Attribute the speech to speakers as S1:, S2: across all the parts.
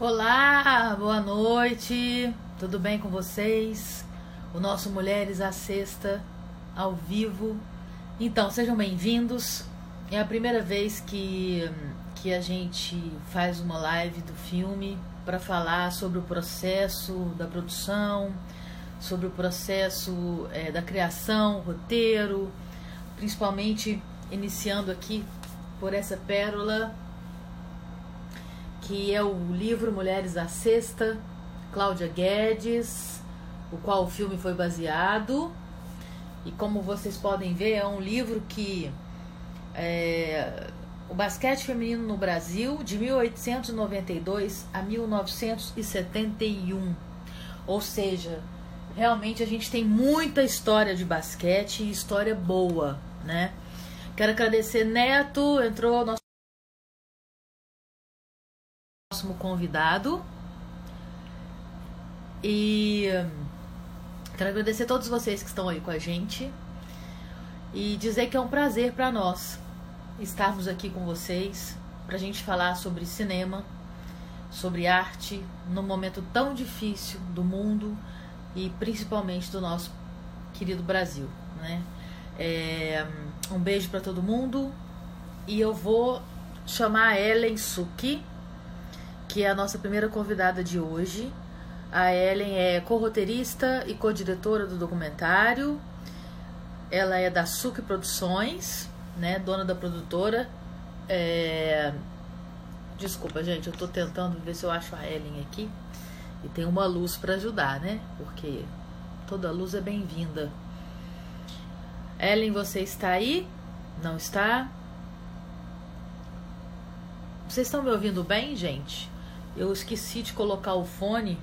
S1: Olá, boa noite, tudo bem com vocês? O nosso Mulheres à Sexta, ao vivo. Então, sejam bem-vindos. É a primeira vez que, que a gente faz uma live do filme para falar sobre o processo da produção, sobre o processo é, da criação, roteiro, principalmente iniciando aqui por essa pérola que é o livro Mulheres à Sexta, Cláudia Guedes, o qual o filme foi baseado. E como vocês podem ver, é um livro que é, o basquete feminino no Brasil de 1892 a 1971. Ou seja, realmente a gente tem muita história de basquete e história boa, né? Quero agradecer Neto, entrou nosso próximo convidado. E quero agradecer a todos vocês que estão aí com a gente e dizer que é um prazer para nós estarmos aqui com vocês para a gente falar sobre cinema, sobre arte, num momento tão difícil do mundo e principalmente do nosso querido Brasil, né? É, um beijo para todo mundo e eu vou chamar a Ellen Suki que é a nossa primeira convidada de hoje. A Ellen é co-roteirista e co-diretora do documentário. Ela é da Suc Produções, né, dona da produtora. É... Desculpa, gente, eu tô tentando ver se eu acho a Ellen aqui. E tem uma luz para ajudar, né? Porque toda luz é bem-vinda. Ellen, você está aí? Não está? Vocês estão me ouvindo bem, gente? Eu esqueci de colocar o fone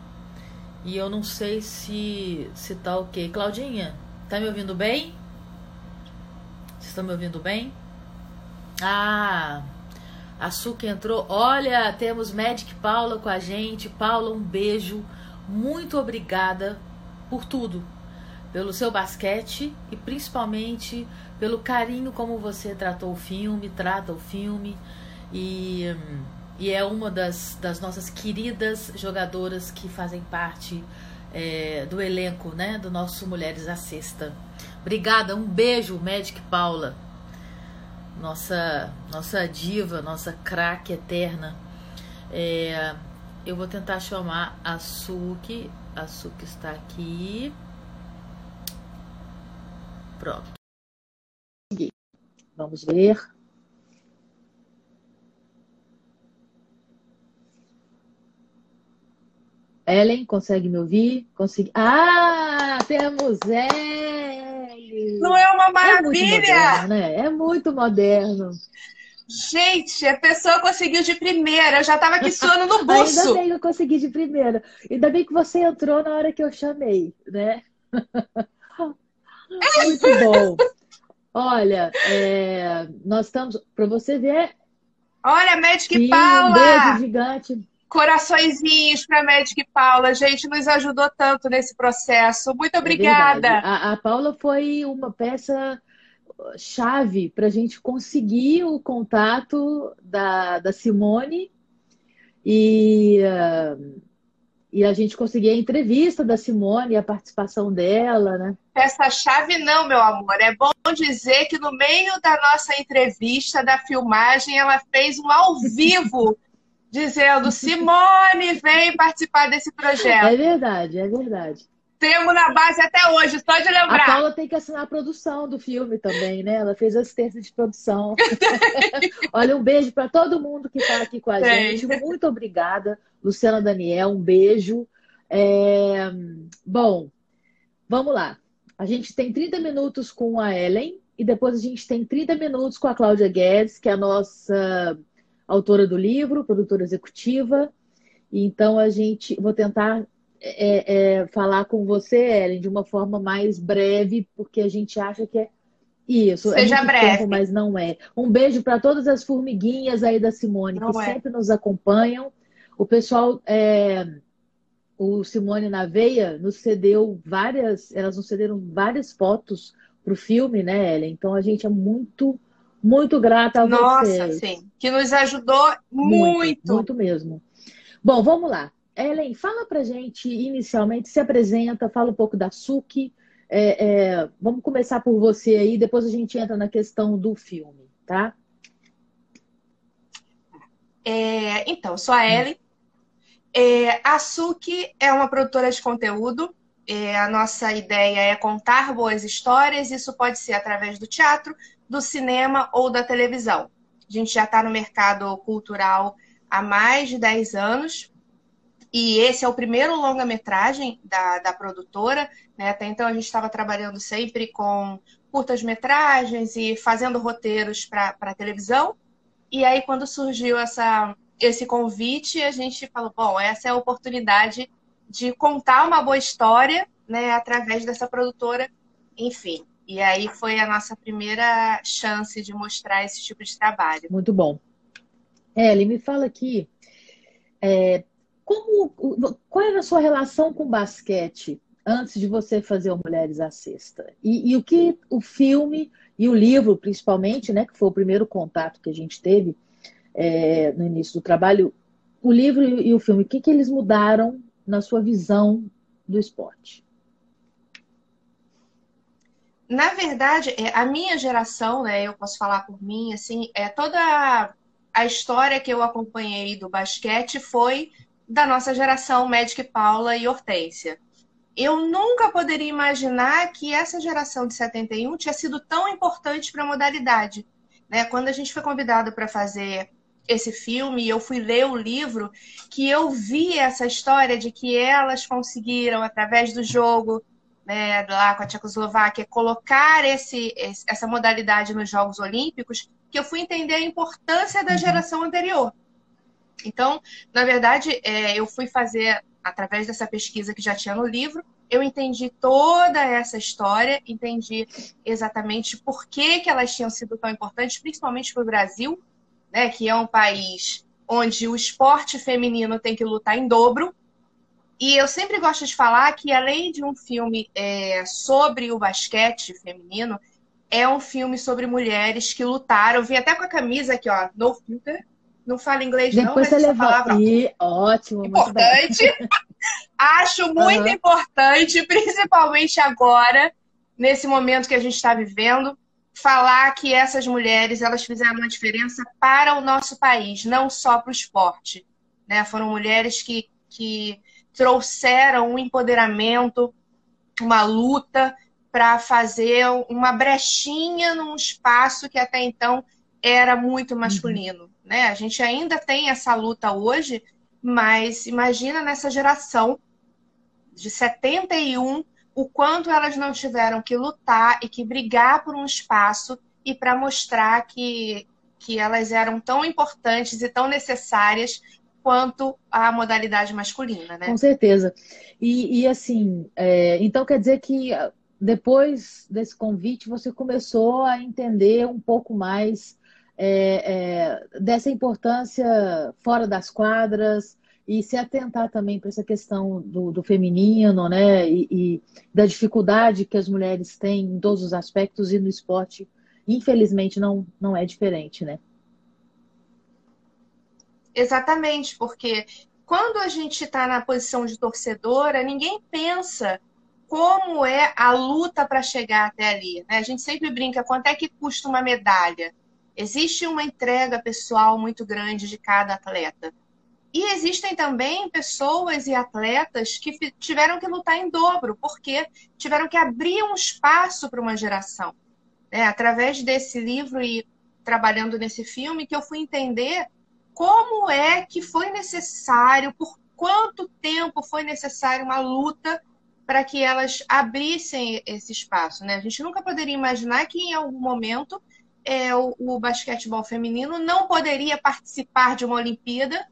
S1: e eu não sei se, se tá ok. Claudinha, tá me ouvindo bem? Vocês estão me ouvindo bem? Ah, a Suca entrou. Olha, temos Magic Paula com a gente. Paula, um beijo. Muito obrigada por tudo. Pelo seu basquete e principalmente pelo carinho como você tratou o filme, trata o filme. E. Hum, e é uma das, das nossas queridas jogadoras que fazem parte é, do elenco, né, do nosso Mulheres à Sexta. Obrigada, um beijo, Magic Paula, nossa nossa diva, nossa craque eterna. É, eu vou tentar chamar a Suki. A Suki está aqui. Pronto. Vamos ver. Ellen, consegue me ouvir? Consegui... Ah, temos Ellen!
S2: Não é uma maravilha?
S1: É muito moderno, né? É muito moderno.
S2: Gente, a pessoa conseguiu de primeira. Eu já estava aqui suando no buço.
S1: Ainda bem que eu consegui de primeira. Ainda bem que você entrou na hora que eu chamei, né? Muito bom. Olha, é... nós estamos... Para você ver...
S2: Olha, Magic Sim, Paula!
S1: Um beijo gigante
S2: coraçõezinhos para a Magic Paula. Gente nos ajudou tanto nesse processo. Muito é obrigada.
S1: É a, a, Paula foi uma peça chave para a gente conseguir o contato da, da Simone e, uh, e a gente conseguir a entrevista da Simone, a participação dela, né?
S2: Peça chave não, meu amor. É bom dizer que no meio da nossa entrevista, da filmagem, ela fez um ao vivo dizendo: Simone, vem participar desse projeto.
S1: É verdade, é verdade.
S2: Temos na base até hoje, só de lembrar.
S1: A Paula tem que assinar a produção do filme também, né? Ela fez assistência de produção. Olha, um beijo para todo mundo que está aqui com a tem. gente. Muito obrigada, Luciana Daniel. Um beijo. É... Bom, vamos lá. A gente tem 30 minutos com a Ellen e depois a gente tem 30 minutos com a Cláudia Guedes, que é a nossa autora do livro, produtora executiva. Então a gente vou tentar é, é, falar com você, Ellen, de uma forma mais breve, porque a gente acha que é isso.
S2: Seja
S1: é
S2: breve.
S1: Tempo, mas não é. Um beijo para todas as formiguinhas aí da Simone, não que é. sempre nos acompanham. O pessoal, é, o Simone na Veia, nos cedeu várias, elas nos cederam várias fotos para o filme, né, Ellen? Então a gente é muito muito grata a
S2: Nossa,
S1: vocês.
S2: sim. Que nos ajudou muito.
S1: Muito, muito mesmo. Bom, vamos lá. Ellen, fala pra gente inicialmente, se apresenta, fala um pouco da SUC. É, é, vamos começar por você aí, depois a gente entra na questão do filme, tá?
S2: É, então, sou a Ellen. É, a SUC é uma produtora de conteúdo. É, a nossa ideia é contar boas histórias. Isso pode ser através do teatro, do cinema ou da televisão. A gente já está no mercado cultural há mais de 10 anos. E esse é o primeiro longa-metragem da, da produtora. Né? Até então a gente estava trabalhando sempre com curtas-metragens e fazendo roteiros para televisão. E aí, quando surgiu essa, esse convite, a gente falou: bom, essa é a oportunidade de contar uma boa história né, através dessa produtora. Enfim, e aí foi a nossa primeira chance de mostrar esse tipo de trabalho.
S1: Muito bom. Ellie, me fala aqui, é, como, qual era a sua relação com basquete antes de você fazer o Mulheres à Sexta? E, e, o que o filme e o livro, principalmente, né, que foi o primeiro contato que a gente teve é, no início do trabalho, o livro e, o filme, o que, que eles mudaram na sua visão do esporte?
S2: Na verdade, é, a minha geração, né, eu posso falar por mim, assim, é toda a história que eu acompanhei do basquete foi da nossa geração Magic Paula e Hortência. Eu nunca poderia imaginar que essa geração de 71 tinha sido tão importante para a modalidade. Né? Quando a gente foi convidado para fazer esse filme eu fui ler o livro, que eu vi essa história de que elas conseguiram, através do jogo, né, lá com a Tchecoslováquia, colocar esse, essa modalidade nos Jogos Olímpicos, que eu fui entender a importância da uhum. geração anterior. Então, na verdade, é, eu fui fazer, através dessa pesquisa que já tinha no livro, eu entendi toda essa história, entendi exatamente por que, que elas tinham sido tão importantes, principalmente para o Brasil, né, que é um país onde o esporte feminino tem que lutar em dobro. E eu sempre gosto de falar que, além de um filme é, sobre o basquete feminino, é um filme sobre mulheres que lutaram. Eu vim até com a camisa aqui, ó, No Filter. Não fala inglês,
S1: Depois
S2: não, mas
S1: você levou. palavra. E, ótimo,
S2: importante. Acho muito uhum. importante, principalmente agora, nesse momento que a gente está vivendo, falar que essas mulheres elas fizeram uma diferença para o nosso país, não só para o esporte. Né? Foram mulheres que, que trouxeram um empoderamento, uma luta para fazer uma brechinha num espaço que até então era muito uhum. masculino. Uhum. Né? A gente ainda tem essa luta hoje, mas imagina nessa geração de 71 o quanto elas não tiveram que lutar e que brigar por um espaço e para mostrar que, que elas eram tão importantes e tão necessárias quanto a modalidade masculina, né?
S1: Com certeza. E, e assim, é, então quer dizer que depois desse convite, você começou a entender um pouco mais é, é, dessa importância fora das quadras e se atentar também para essa questão do, do feminino, né? E, e, da dificuldade que as mulheres têm em todos os aspectos e no esporte, infelizmente, não, não é diferente, né?
S2: Exatamente, porque quando a gente está na posição de torcedora, ninguém pensa como é a luta para chegar até ali. Né? A gente sempre brinca quanto é que custa uma medalha. Existe uma entrega pessoal muito grande de cada atleta. E existem também pessoas e atletas que tiveram que lutar em dobro, porque tiveram que abrir um espaço para uma geração. É, através desse livro e trabalhando nesse filme, que eu fui entender como é que foi necessário, por quanto tempo foi necessário uma luta para que elas abrissem esse espaço. Né? A gente nunca poderia imaginar que em algum momento é, o, o basquetebol feminino não poderia participar de uma Olimpíada,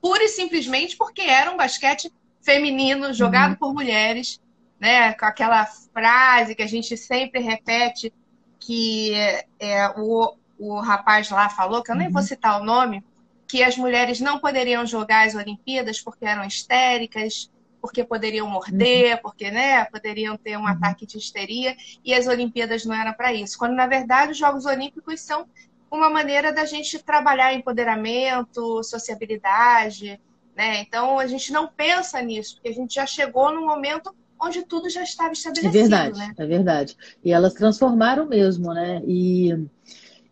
S2: pura e simplesmente porque era um basquete feminino jogado uhum. por mulheres, né? Com aquela frase que a gente sempre repete que é, o, o rapaz lá falou, que eu nem vou uhum. citar o nome, que as mulheres não poderiam jogar as Olimpíadas porque eram histéricas, porque poderiam morder, uhum. porque né, poderiam ter um uhum. ataque de histeria, e as Olimpíadas não eram para isso. Quando, na verdade, os Jogos Olímpicos são uma maneira da gente trabalhar empoderamento, sociabilidade, Né? Então a gente não pensa nisso, porque a gente já chegou num momento onde tudo já estava estabelecido.
S1: É verdade,
S2: né?
S1: é verdade. E elas transformaram mesmo, né? E,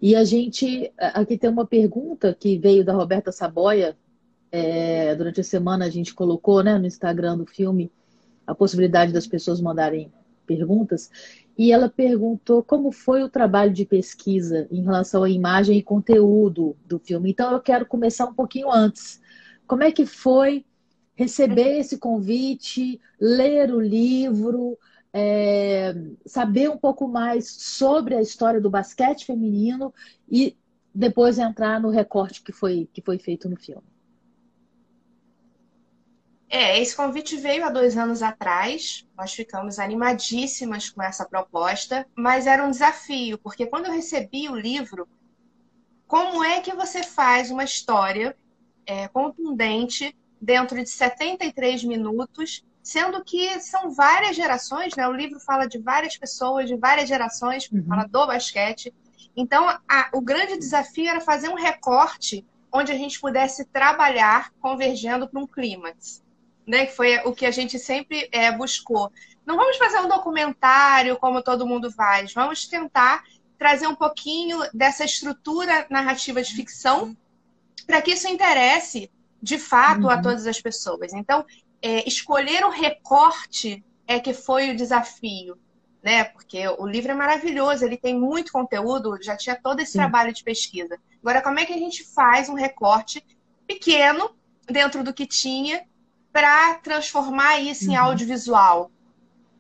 S1: e a gente. Aqui tem uma pergunta que veio da Roberta Saboia. É, durante a semana a gente colocou né, no Instagram do filme a possibilidade das pessoas mandarem perguntas. E ela perguntou como foi o trabalho de pesquisa em relação à imagem e conteúdo do filme. Então eu quero começar um pouquinho antes. Como é que foi receber esse convite, ler o livro, é, saber um pouco mais sobre a história do basquete feminino e depois entrar no recorte que foi, que foi feito no filme.
S2: É, esse convite veio há dois anos atrás. Nós ficamos animadíssimas com essa proposta, mas era um desafio, porque quando eu recebi o livro, como é que você faz uma história é, contundente dentro de 73 minutos, sendo que são várias gerações, né? O livro fala de várias pessoas, de várias gerações, uhum. fala do basquete. Então, a, o grande desafio era fazer um recorte onde a gente pudesse trabalhar convergendo para um clímax né? Que foi o que a gente sempre é, buscou. Não vamos fazer um documentário como todo mundo faz, vamos tentar trazer um pouquinho dessa estrutura narrativa de ficção para que isso interesse de fato uhum. a todas as pessoas. Então, é, escolher o recorte é que foi o desafio, né? Porque o livro é maravilhoso, ele tem muito conteúdo, já tinha todo esse Sim. trabalho de pesquisa. Agora, como é que a gente faz um recorte pequeno dentro do que tinha para transformar isso em uhum. audiovisual.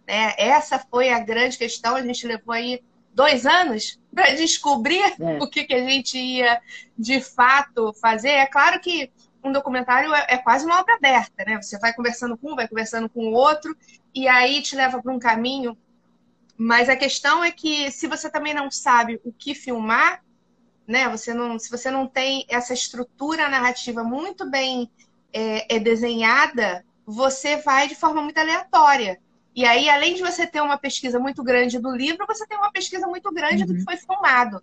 S2: Né? Essa foi a grande questão. A gente levou aí dois anos para descobrir é. o que, que a gente ia de fato fazer. É claro que um documentário é, é, quase uma obra aberta, né? Você vai conversando com um, vai conversando com o outro, e aí te leva para um caminho. Mas a questão é que se você também não sabe o que filmar, né? Você não, se você não tem essa estrutura narrativa muito bem é, é desenhada, você vai de forma muito aleatória. E aí, além de você ter uma pesquisa muito grande do livro, você tem uma pesquisa muito grande uhum. do que uhum. foi filmado.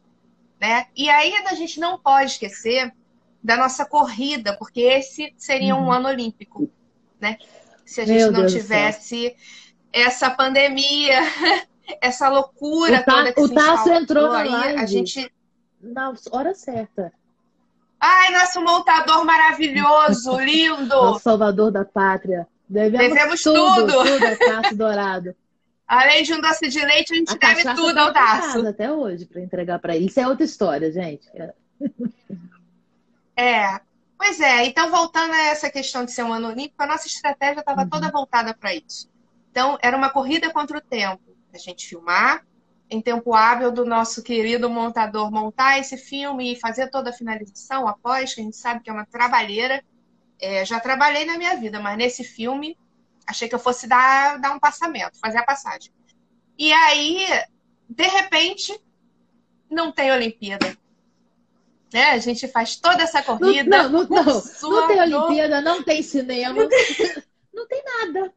S2: Né? E aí a gente não pode esquecer da nossa corrida, porque esse seria uhum. um ano olímpico, né? Se a gente Meu não Deus tivesse essa pandemia, essa loucura
S1: o toda
S2: que
S1: o Tasso entrou na
S2: aí,
S1: live
S2: a gente
S1: na hora certa.
S2: Ai, nosso montador maravilhoso, lindo!
S1: Nosso salvador da pátria. Devemos,
S2: Devemos
S1: tudo.
S2: Tudo,
S1: tudo Tasso Dourado.
S2: Além de um doce de leite, a gente a deve tudo
S1: tá
S2: ao Tasso.
S1: até hoje para entregar para ele. Isso é outra história, gente.
S2: É. Pois é. Então, voltando a essa questão de ser um ano olímpico, a nossa estratégia estava uhum. toda voltada para isso. Então, era uma corrida contra o tempo. A gente filmar, em tempo hábil do nosso querido montador montar esse filme e fazer toda a finalização após, que a gente sabe que é uma trabalheira. É, já trabalhei na minha vida, mas nesse filme achei que eu fosse dar, dar um passamento, fazer a passagem. E aí, de repente, não tem Olimpíada. Né? A gente faz toda essa corrida.
S1: Não, não, não, não, não tem Olimpíada, não tem cinema, não tem, não tem nada.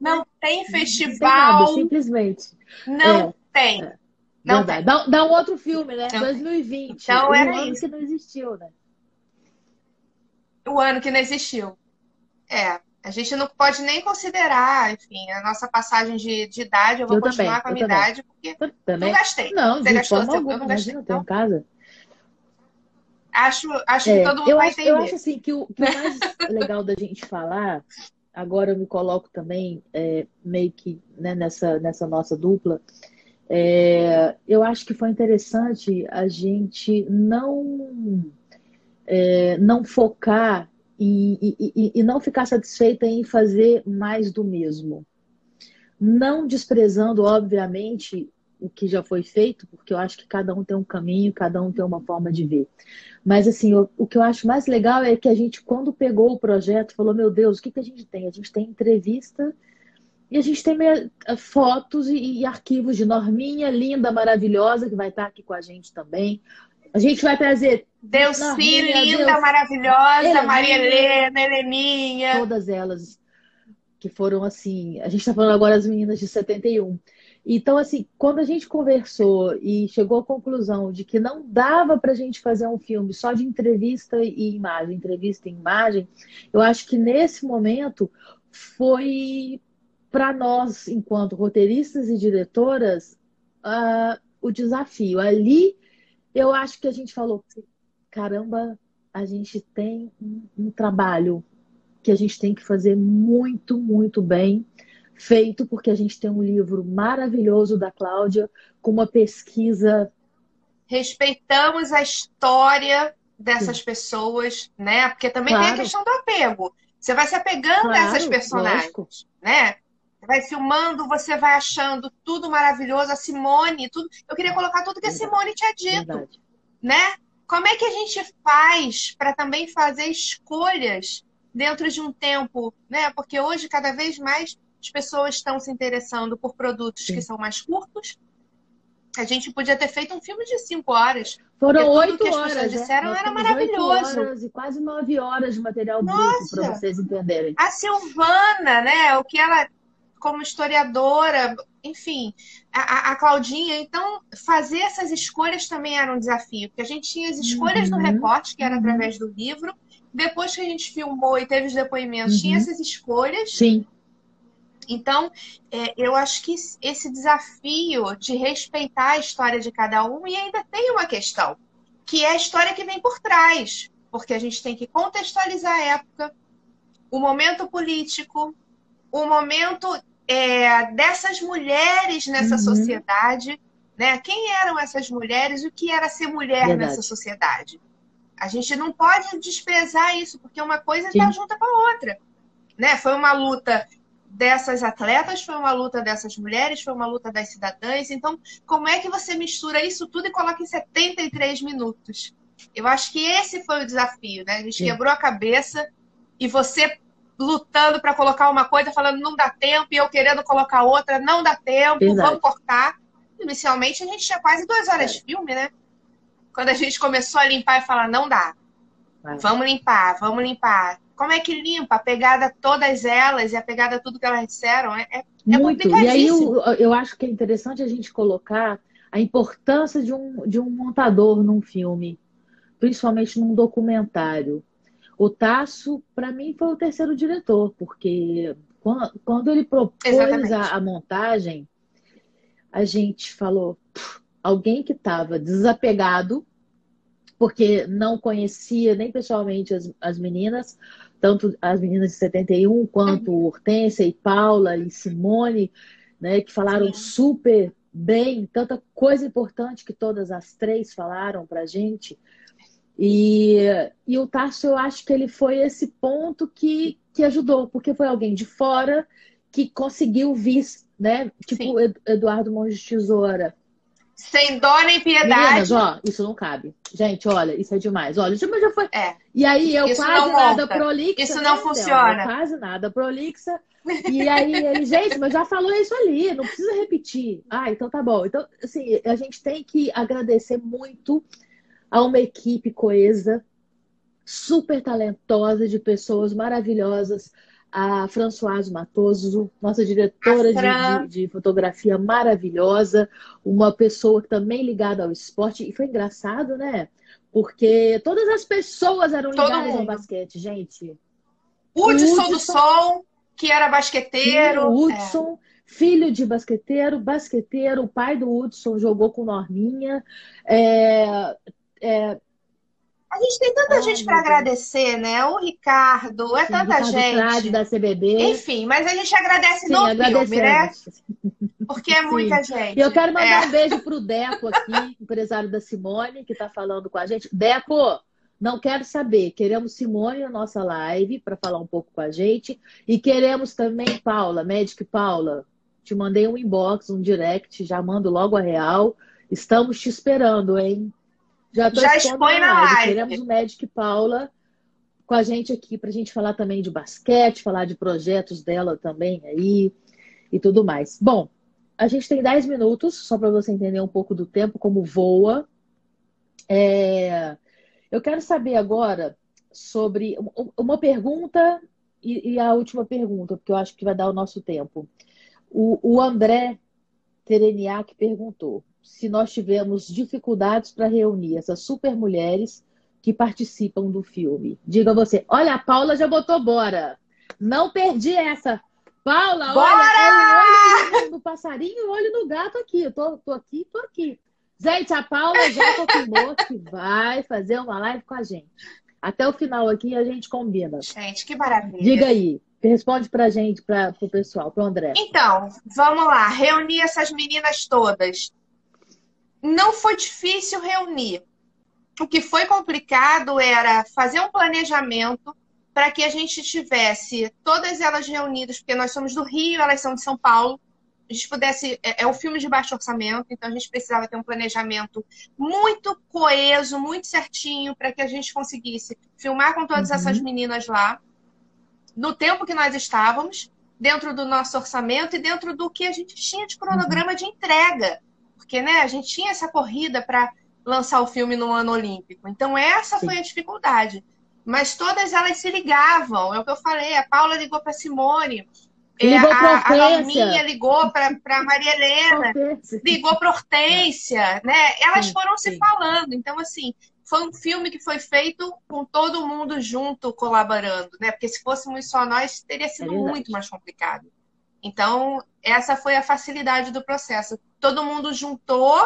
S2: Não tem festival.
S1: Não tem nada, simplesmente.
S2: Não é. Tem. É. Não
S1: tem. Dá, dá, um outro filme, né?
S2: Não
S1: 2020.
S2: Então
S1: o
S2: era
S1: ano
S2: isso.
S1: que não existiu, né?
S2: O ano que não existiu. É. A gente não pode nem considerar, enfim, a nossa passagem de, de idade. Eu vou
S1: eu
S2: continuar
S1: também,
S2: com a minha também. idade, porque
S1: também.
S2: não gastei.
S1: Não,
S2: Você
S1: de
S2: gastou
S1: forma alguma,
S2: eu não gastei.
S1: Imagina, então. em casa.
S2: Acho, acho
S1: é,
S2: que todo mundo vai
S1: acho,
S2: entender.
S1: Eu acho assim que o, que o mais legal da gente falar, agora eu me coloco também é, meio que né, nessa, nessa nossa dupla, é, eu acho que foi interessante a gente não, é, não focar e, e, e, não ficar satisfeita em fazer mais do mesmo. Não desprezando, obviamente, o que já foi feito, porque eu acho que cada um tem um caminho, cada um tem uma forma de ver. Mas, assim, o, o que eu acho mais legal é que a gente, quando pegou o projeto, falou: meu Deus, o que, que a gente tem? A gente tem entrevista e a gente tem fotos e, e, arquivos de Norminha, linda, maravilhosa, que vai estar aqui com a gente também. A gente vai trazer.
S2: Deus sim, linda, Deus, maravilhosa, Heleninha, Maria Helena, Heleninha.
S1: Todas elas que foram assim. A gente está falando agora das meninas de 71. Então, assim, quando a gente conversou e chegou à conclusão de que não dava para a gente fazer um filme só de entrevista e imagem, entrevista e imagem, eu acho que nesse momento foi para nós, enquanto roteiristas e diretoras, uh, o desafio. Ali, eu acho que a gente falou: caramba, a gente tem um, um trabalho que a gente tem que fazer muito, muito bem feito, porque a gente tem um livro maravilhoso da Cláudia, com uma pesquisa.
S2: Respeitamos a história dessas Sim. pessoas, né? Porque também claro. tem a questão do apego. Você vai se apegando claro, a essas personagens, lógico. né? Vai filmando, você vai achando tudo maravilhoso, a Simone, tudo. Eu queria colocar tudo que a Simone tinha dito, Verdade. né? Como é que a gente faz para também fazer escolhas dentro de um tempo, né? Porque hoje cada vez mais as pessoas estão se interessando por produtos Sim. que são mais curtos. A gente podia ter feito um filme de cinco horas.
S1: Foram oito
S2: horas.
S1: As
S2: né? disseram era maravilhoso.
S1: Horas e quase nove horas de material bruto para vocês entenderem.
S2: A Silvana, né? O que ela, como historiadora, enfim, a, a Claudinha. Então, fazer essas escolhas também era um desafio, porque a gente tinha as escolhas uhum. no recorte, que era uhum. através do livro. Depois que a gente filmou e teve os depoimentos, uhum. tinha essas escolhas.
S1: Sim.
S2: Então, é, eu acho que esse desafio de respeitar a história de cada um, e ainda tem uma questão, que é a história que vem por trás, porque a gente tem que contextualizar a época, o momento político, o momento é, dessas mulheres nessa uhum. sociedade, né? Quem eram essas mulheres? O que era ser mulher Verdade. nessa sociedade? A gente não pode desprezar isso, porque uma coisa está junto com a outra. Né? Foi uma luta dessas atletas, foi uma luta dessas mulheres, foi uma luta das cidadãs. Então, como é que você mistura isso tudo e coloca em 73 minutos? Eu acho que esse foi o desafio, né? A gente Sim. quebrou a cabeça e você lutando para colocar uma coisa, falando não dá tempo, e eu querendo colocar outra, não dá tempo, Exato. vamos cortar. Inicialmente a gente tinha quase duas horas de filme, né? Quando a gente começou a limpar e falar, não dá. Vamos limpar, vamos limpar como é que limpa a pegada todas elas e a pegada tudo que elas disseram? É, é, é
S1: Muito. E aí eu, eu acho que é interessante a gente colocar a importância de um, de um montador num filme, principalmente num documentário. O Tasso, para mim, foi o terceiro diretor, porque quando, quando ele propôs a, a, montagem, a gente falou alguém que estava desapegado, porque não conhecia nem pessoalmente as, as meninas, tanto as meninas de 71 quanto uhum. Hortência e Paula e Simone, né, que falaram Sim. super bem, tanta coisa importante que todas as três falaram para gente. E, e o Tarso, eu acho que ele foi esse ponto que, que ajudou, porque foi alguém de fora que conseguiu vir, né? Tipo Sim. Eduardo Monge Tesoura,
S2: sem dó nem piedade. Meninas,
S1: ó, isso não cabe. Gente, olha, isso é demais. Olha, já foi. É. E aí eu isso quase nada prolixa.
S2: Isso não né, funciona.
S1: quase nada prolixa. E aí ele, gente, mas já falou isso ali, não precisa repetir. Ah, então tá bom. Então, assim, a gente tem que agradecer muito a uma equipe coesa, super talentosa, de pessoas maravilhosas a Françoise Matoso, nossa diretora de, de, de, fotografia maravilhosa, uma pessoa também ligada ao esporte. E foi engraçado, né? Porque todas as pessoas eram ligadas ao basquete, gente.
S2: Hudson, Hudson do Sol, que era basqueteiro.
S1: Hudson, é. filho de basqueteiro, basqueteiro, o pai do Hudson jogou com Norminha. É, é,
S2: a gente tem tanta Ai, gente para agradecer, né? O Ricardo, é Sim, tanta Ricardo gente.
S1: Trade, da CBB.
S2: Enfim, mas a gente agradece Sim, no filme, né? Porque é muita gente.
S1: E eu quero mandar é. um beijo pro Deco aqui, empresário da Simone, que está falando com a gente. Deco, não quero saber. Queremos Simone na nossa live para falar um pouco com a gente. E queremos também Paula, Medic Paula. Te mandei um inbox, um direct, já mando logo a real. Estamos te esperando, hein?
S2: Já, Já expõe na live.
S1: Queremos o Magic Paula com a gente aqui para a gente falar também de basquete, falar de projetos dela também aí e tudo mais. Bom, a gente tem 10 minutos, só para você entender um pouco do tempo, como voa. É... Eu quero saber agora sobre uma pergunta e, a última pergunta, porque eu acho que vai dar o nosso tempo. O, o André Tereniak perguntou se nós tivemos dificuldades para reunir essas super mulheres que participam do filme. Diga você. Olha, a Paula já botou bora. Não perdi essa. Paula, Bora! olha, olho no passarinho e olho no gato aqui. Eu tô, tô aqui, tô aqui. Gente, a Paula já confirmou que vai fazer uma live com a gente. Até o final aqui a gente combina.
S2: Gente, que maravilha.
S1: Diga aí. Responde pra gente, para o pessoal, pro André.
S2: Então, vamos lá. Reunir essas meninas todas. Não foi difícil reunir. O que foi complicado era fazer um planejamento para que a gente tivesse todas elas reunidas, porque nós somos do Rio, elas são de São Paulo. A gente pudesse. É, é um filme de baixo orçamento, então a gente precisava ter um planejamento muito coeso, muito certinho, para que a gente conseguisse filmar com todas uhum. essas meninas lá, no tempo que nós estávamos, dentro do nosso orçamento e dentro do que a gente tinha de cronograma uhum. de entrega. Porque né, a gente tinha essa corrida para lançar o filme no ano olímpico. Então, essa foi a dificuldade mas todas elas se ligavam. É o que eu falei. A Paula ligou para Simone. É, ligou a, a Norminha ligou para Maria Helena, ligou para Hortência, né? Elas sim, foram sim. se falando. Então, assim, foi um filme que foi feito com todo mundo junto, colaborando, né? Porque se fôssemos só nós, teria sido é muito mais complicado. Então, essa foi a facilidade do processo. Todo mundo juntou,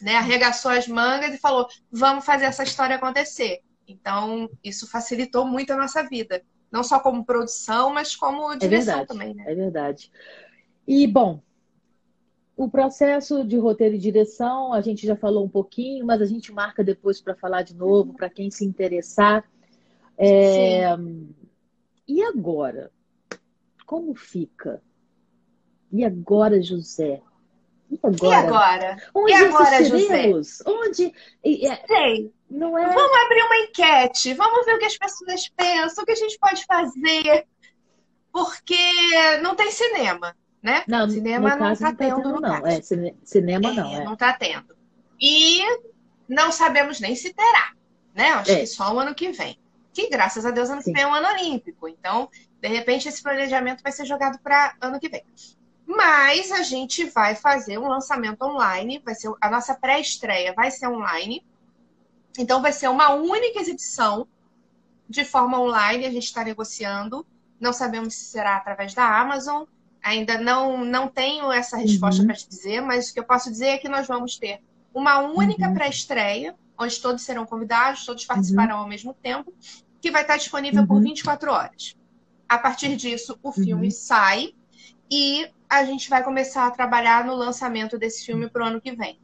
S2: né? Arregaçou as mangas e falou: vamos fazer essa história acontecer. Então, isso facilitou muito a nossa vida. Não só como produção, mas como direção
S1: é
S2: também, né?
S1: É verdade. E, bom, o processo de roteiro e direção, a gente já falou um pouquinho, mas a gente marca depois para falar de novo, para quem se interessar. É... E agora? Como fica? E agora, José?
S2: E agora? E agora?
S1: Onde
S2: e agora, José?
S1: Onde?
S2: Sei. Não é... Vamos abrir uma enquete, vamos ver o que as pessoas pensam, o que a gente pode fazer. Porque não tem cinema, né?
S1: Não, cinema não está tá tendo, tendo, não. É, cinema é, não. É.
S2: Não está tendo. E não sabemos nem se terá, né? Acho é. que só o ano que vem. Que graças a Deus ano Sim. que vem é um ano olímpico. Então, de repente, esse planejamento vai ser jogado para ano que vem. Mas a gente vai fazer um lançamento online, vai ser a nossa pré-estreia vai ser online então, vai ser uma única exibição de forma online, a gente está negociando. Não sabemos se será através da Amazon. Ainda não, não tenho essa resposta uhum. para te dizer, mas o que eu posso dizer é que nós vamos ter uma única uhum. pré-estreia, onde todos serão convidados, todos participarão uhum. ao mesmo tempo, que vai estar disponível por 24 uhum. horas. A partir disso, o filme uhum. sai e a gente vai começar a trabalhar no lançamento desse filme para o ano que vem,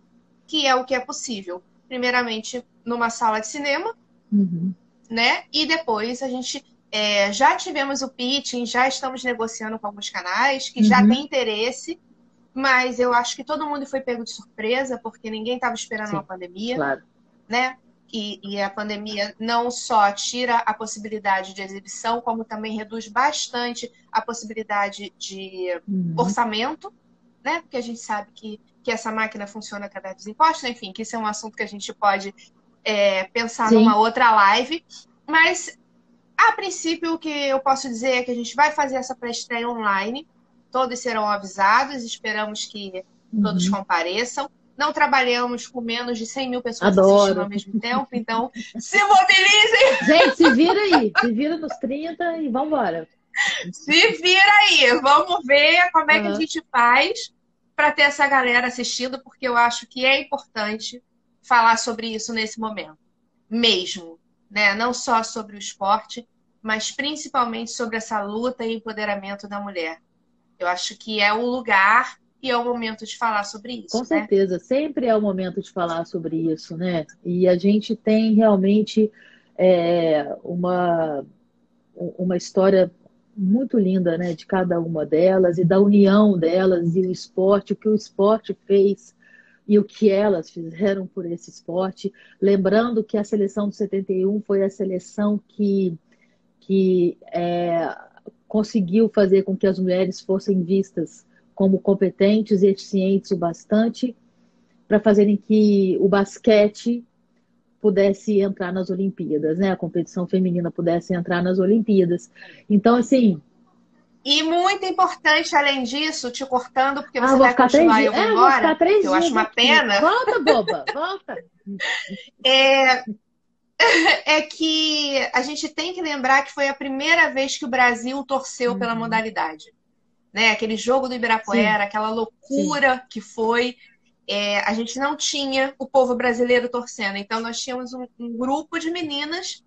S2: que é o que é possível primeiramente numa sala de cinema, uhum. né? E depois a gente é, já tivemos o pitching, já estamos negociando com alguns canais que uhum. já têm interesse, mas eu acho que todo mundo foi pego de surpresa porque ninguém estava esperando Sim, uma pandemia,
S1: claro.
S2: né? E, e, a pandemia não só tira a possibilidade de exibição, como também reduz bastante a possibilidade de uhum. orçamento, né? Porque a gente sabe que que essa máquina funciona através dos impostos, enfim, que isso é um assunto que a gente pode é, pensar Sim. numa outra live. Mas, a princípio, o que eu posso dizer é que a gente vai fazer essa pré-estreia online. Todos serão avisados, esperamos que uhum. todos compareçam. Não trabalhamos com menos de 100 mil pessoas
S1: Adoro.
S2: assistindo ao mesmo tempo, então se mobilizem!
S1: Gente, se vira aí, se vira nos 30 e vamos embora.
S2: Se vira aí, vamos ver como é que a gente faz para ter essa galera assistindo, porque eu acho que é importante falar sobre isso nesse momento, mesmo, né? Não só sobre o esporte, mas principalmente sobre essa luta e empoderamento da mulher. Eu acho que é o lugar e é o momento de falar sobre isso.
S1: Com
S2: né?
S1: certeza, sempre é o momento de falar sobre isso, né? E a gente tem realmente é, uma, uma história muito linda, né, de cada uma delas e da união delas e o esporte, o que o esporte fez e o que elas fizeram por esse esporte. Lembrando que a seleção de 71 foi a seleção que, que é, conseguiu fazer com que as mulheres fossem vistas como competentes e eficientes o bastante para fazerem que o basquete pudesse entrar nas Olimpíadas, né? A competição feminina pudesse entrar nas Olimpíadas. Então, assim,
S2: E muito importante, além disso, te cortando, porque você ah, vai continuar e eu vou é, embora. Vou eu acho uma pena.
S1: Volta, boba, volta.
S2: É, é que a gente tem que lembrar que foi a primeira vez que o Brasil torceu uhum. pela modalidade. Né? Aquele jogo do Ibirapuera, Sim. aquela loucura Sim. que foi. É, a gente não tinha o povo brasileiro torcendo. Então, nós tínhamos um, um grupo de meninas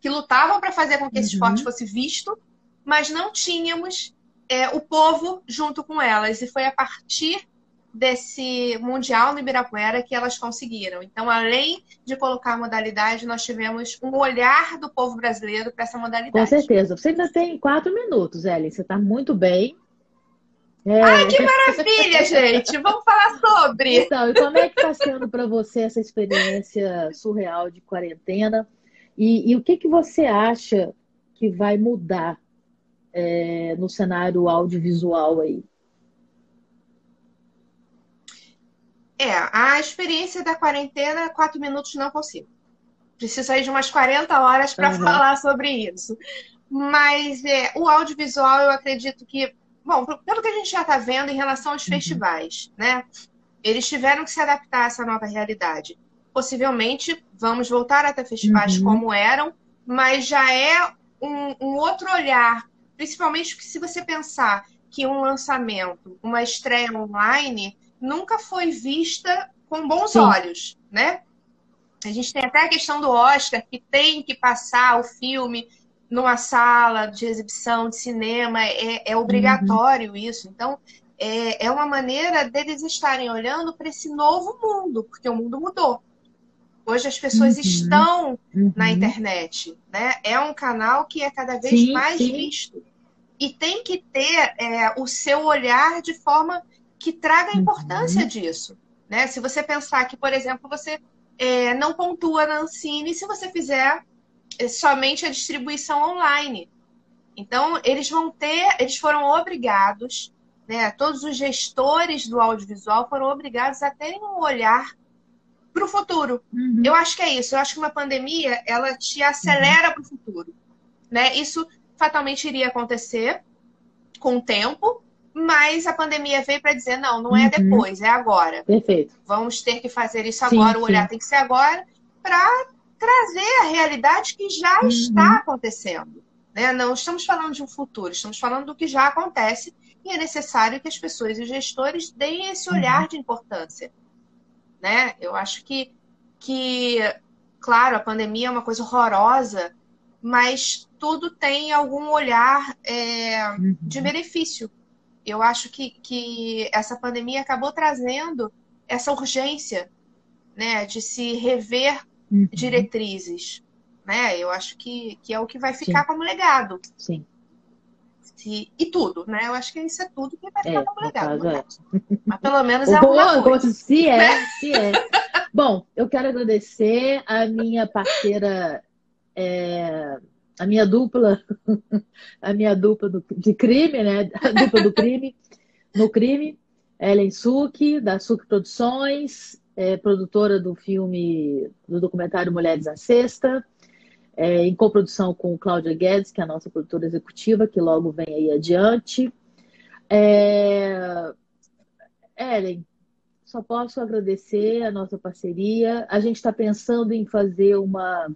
S2: que lutavam para fazer com que esse uhum. esporte fosse visto, mas não tínhamos é, o povo junto com elas. E foi a partir desse Mundial no Ibirapuera que elas conseguiram. Então, além de colocar a modalidade, nós tivemos um olhar do povo brasileiro para essa modalidade.
S1: Com certeza. Você ainda tem quatro minutos, Ellen. Você está muito bem.
S2: É... Ai, que maravilha, gente! Vamos falar sobre!
S1: Então, e como é que está sendo para você essa experiência surreal de quarentena? E, e, o que, que você acha que vai mudar é, no cenário audiovisual aí?
S2: É, a experiência da quarentena, quatro minutos não consigo. Preciso aí de umas 40 horas para uhum. falar sobre isso. Mas é, o audiovisual, eu acredito que, bom, pelo que a gente já está vendo em relação aos uhum. festivais, né? Eles tiveram que se adaptar a essa nova realidade. Possivelmente vamos voltar a ter festivais uhum. como eram, mas já é um, um outro olhar, principalmente se você pensar que um lançamento, uma estreia online, nunca foi vista com bons Sim. olhos, né? A gente tem até a questão do Oscar, que tem que passar o filme numa sala de exibição de cinema, é, é obrigatório uhum. isso. Então, é, é uma maneira deles estarem olhando para esse novo mundo, porque o mundo mudou. Hoje as pessoas uhum. estão uhum. na internet, né? É um canal que é cada vez sim, mais sim. visto. E tem que ter é, o seu olhar de forma que traga a importância uhum. disso. Né? Se você pensar que, por exemplo, você é, não pontua na Ancine se você fizer somente a distribuição online. Então, eles vão ter, eles foram obrigados, né, todos os gestores do audiovisual foram obrigados a terem um olhar para o futuro. Uhum. Eu acho que é isso. Eu acho que uma pandemia, ela te acelera uhum. para o futuro. Né? Isso fatalmente iria acontecer com o tempo, mas a pandemia veio para dizer: não, não é uhum. depois, é agora.
S1: Perfeito.
S2: Vamos ter que fazer isso agora, sim, o olhar sim. tem que ser agora, para trazer a realidade que já uhum. está acontecendo. Né? Não estamos falando de um futuro, estamos falando do que já acontece e é necessário que as pessoas e os gestores deem esse uhum. olhar uhum. de importância. Né? Eu acho que, que, claro, a pandemia é uma coisa horrorosa, mas tudo tem algum olhar é, uhum. de benefício eu acho que, que essa pandemia acabou trazendo essa urgência né, de se rever uhum. diretrizes. Né? Eu acho que, que é o que vai ficar Sim. como legado.
S1: Sim.
S2: Se, e tudo, né? Eu acho que isso é tudo que vai ficar é, como legado. É. Mas pelo menos é uma
S1: coisa. Se é, né? se é. Bom, eu quero agradecer a minha parceira é, a minha dupla, a minha dupla do, de crime, né? A dupla do crime, no crime, Ellen Suki, da Suki Produções, é, produtora do filme, do documentário Mulheres à Sexta, é, em coprodução com Cláudia Guedes, que é a nossa produtora executiva, que logo vem aí adiante. É... Ellen, só posso agradecer a nossa parceria. A gente está pensando em fazer uma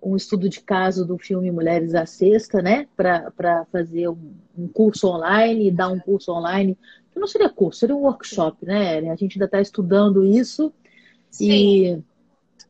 S1: um estudo de caso do filme Mulheres à Sexta, né? Para fazer um, um, curso online, dar um curso online. Não seria curso, seria um workshop, né? A gente ainda está estudando isso. Sim. E...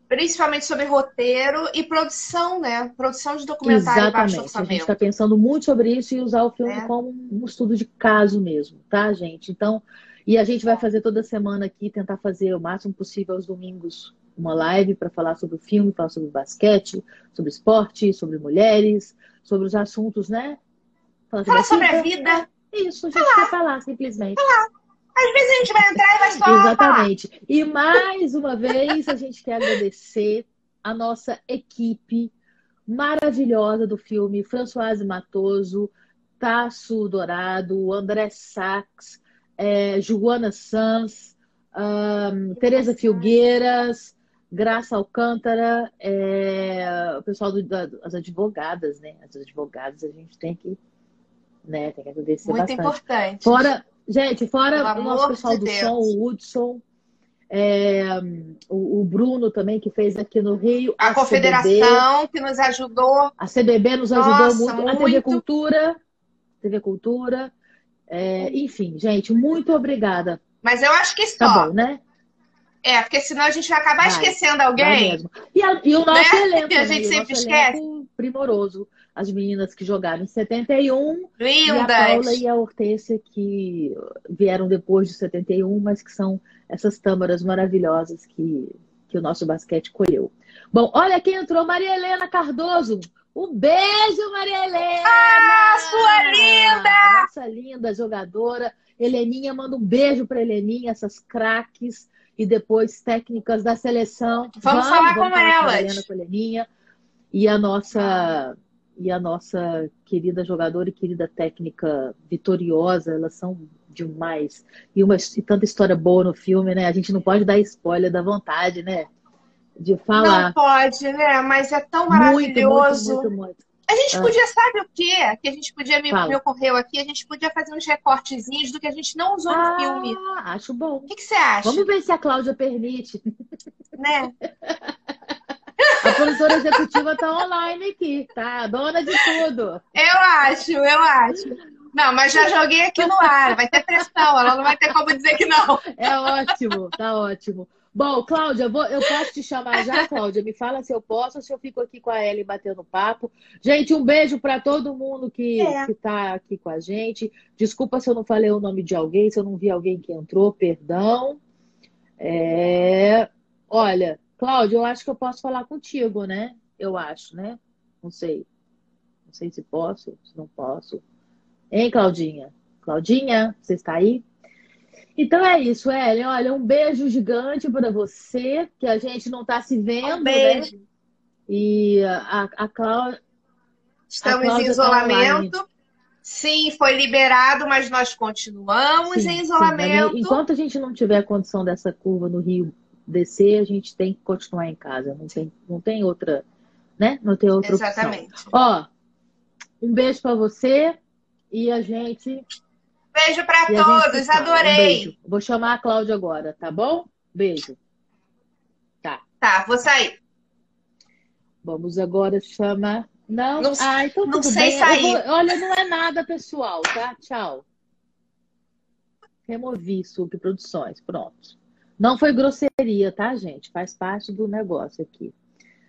S2: Principalmente sobre roteiro e produção, né? Produção de documentário
S1: Exatamente. A gente está pensando muito sobre isso e usar o filme é. como um estudo de caso mesmo, tá, gente? Então, e a gente vai fazer toda semana aqui, tentar fazer o máximo possível aos domingos uma live para falar sobre o filme, falar sobre basquete, sobre esporte, sobre mulheres, sobre os assuntos, né?
S2: Falar sobre, sobre a vida.
S1: Isso, a gente falar. quer falar, simplesmente.
S2: Falar. Às vezes a gente vai entrar e vai só
S1: Exatamente. Falar. E mais uma vez a gente quer agradecer a nossa equipe maravilhosa do filme, Françoise Matoso, Tasso Dourado, André Sachs, é, Joana Sanz, um, Tereza Filgueiras, Graça Alcântara, é, o pessoal das advogadas, né? As advogadas a gente tem que né? Tem que agradecer
S2: Muito
S1: bastante.
S2: importante.
S1: Fora, gente, fora
S2: Pelo
S1: o nosso pessoal
S2: de
S1: do
S2: Deus.
S1: som, o Hudson, é, o, o Bruno também, que fez aqui no Rio.
S2: A
S1: CBB,
S2: confederação que nos ajudou.
S1: a CBB nos ajudou
S2: Nossa,
S1: muito. A TV
S2: muito.
S1: Cultura. TV Cultura. é, enfim, gente, muito obrigada.
S2: Mas eu acho que só.
S1: Tá bom, né?
S2: É, porque senão a gente vai acabar
S1: Vai.
S2: esquecendo alguém.
S1: E, a- e o nosso
S2: Né?
S1: elenco,
S2: Que a gente sempre esquece.
S1: primoroso. As meninas que jogaram em 71 e a
S2: Lindas.
S1: Paula e a Hortência que vieram depois de 71, mas que são essas tâmaras maravilhosas que, que o nosso basquete colheu. Bom, olha quem entrou, Maria Helena Cardoso. Um beijo, Maria Helena!
S2: Ah, sua linda!
S1: Nossa linda jogadora. Heleninha, manda um beijo para Heleninha, essas craques e depois técnicas da seleção.
S2: Vamos falar com
S1: falar
S2: elas.
S1: a Helena, com a Heleninha. E a nossa e a nossa querida jogadora e querida técnica vitoriosa, elas são demais. E, uma, e tanta história boa no filme, né? A gente não pode dar spoiler da vontade, né? De falar.
S2: Não pode, né? Mas é tão
S1: muito,
S2: maravilhoso.
S1: muito, muito, muito.
S2: A gente
S1: Ah.
S2: podia, sabe o quê? Que a gente podia, me,
S1: Fala.
S2: me ocorreu aqui, a gente podia fazer uns recortezinhos do que a gente não usou no filme. O
S1: Ah, acho bom.
S2: que, que você acha?
S1: Vamos ver se a Cláudia permite.
S2: Né?
S1: A produtora executiva tá online aqui, tá? Dona de tudo.
S2: Eu acho, eu acho. Não, mas já joguei aqui no ar, vai ter pressão, ela não vai ter como dizer que não.
S1: É ótimo, tá ótimo. Bom, Cláudia, eu vou- eu posso te chamar já, Cláudia? Me fala se eu posso ou se eu fico aqui com a Ellen batendo papo. Gente, um beijo para todo mundo que,
S2: É.
S1: que tá aqui com a gente. Desculpa se eu não falei o nome de alguém, se eu não vi alguém que entrou, perdão. É, Olha, Cláudia, eu acho que eu posso falar contigo, né? Eu acho, né? Não sei. Não sei se posso, se não posso. Hein, Claudinha? Claudinha, você está aí? Então é isso, Ellen. Olha, um beijo gigante para você, que a gente não está se vendo,
S2: Um beijo.
S1: né? E a, a Cláudia.
S2: Estamos
S1: Cláudia
S2: em
S1: tá
S2: isolamento. Sim, foi liberado, mas nós continuamos
S1: Sim,
S2: em
S1: sim,
S2: isolamento.
S1: mas enquanto a gente não tiver condição dessa curva no Rio descer, a gente tem que continuar em casa. Não tem, não tem outra, né? Não tem outra opção.
S2: Exatamente.
S1: Ó, um beijo para você e a gente
S2: Beijo para
S1: gente
S2: todos.
S1: Um
S2: adorei.
S1: beijo. Vou chamar a Cláudia agora, tá bom? Beijo.
S2: Tá, vou sair.
S1: Vamos agora chamar. Não,
S2: Não-
S1: ah, então
S2: não
S1: tudo
S2: sei
S1: bem.
S2: Sair.
S1: vou- Olha, não é nada pessoal, tá? Tchau. Removi subproduções, pronto. Não foi grosseria, tá, gente? Faz parte do negócio aqui.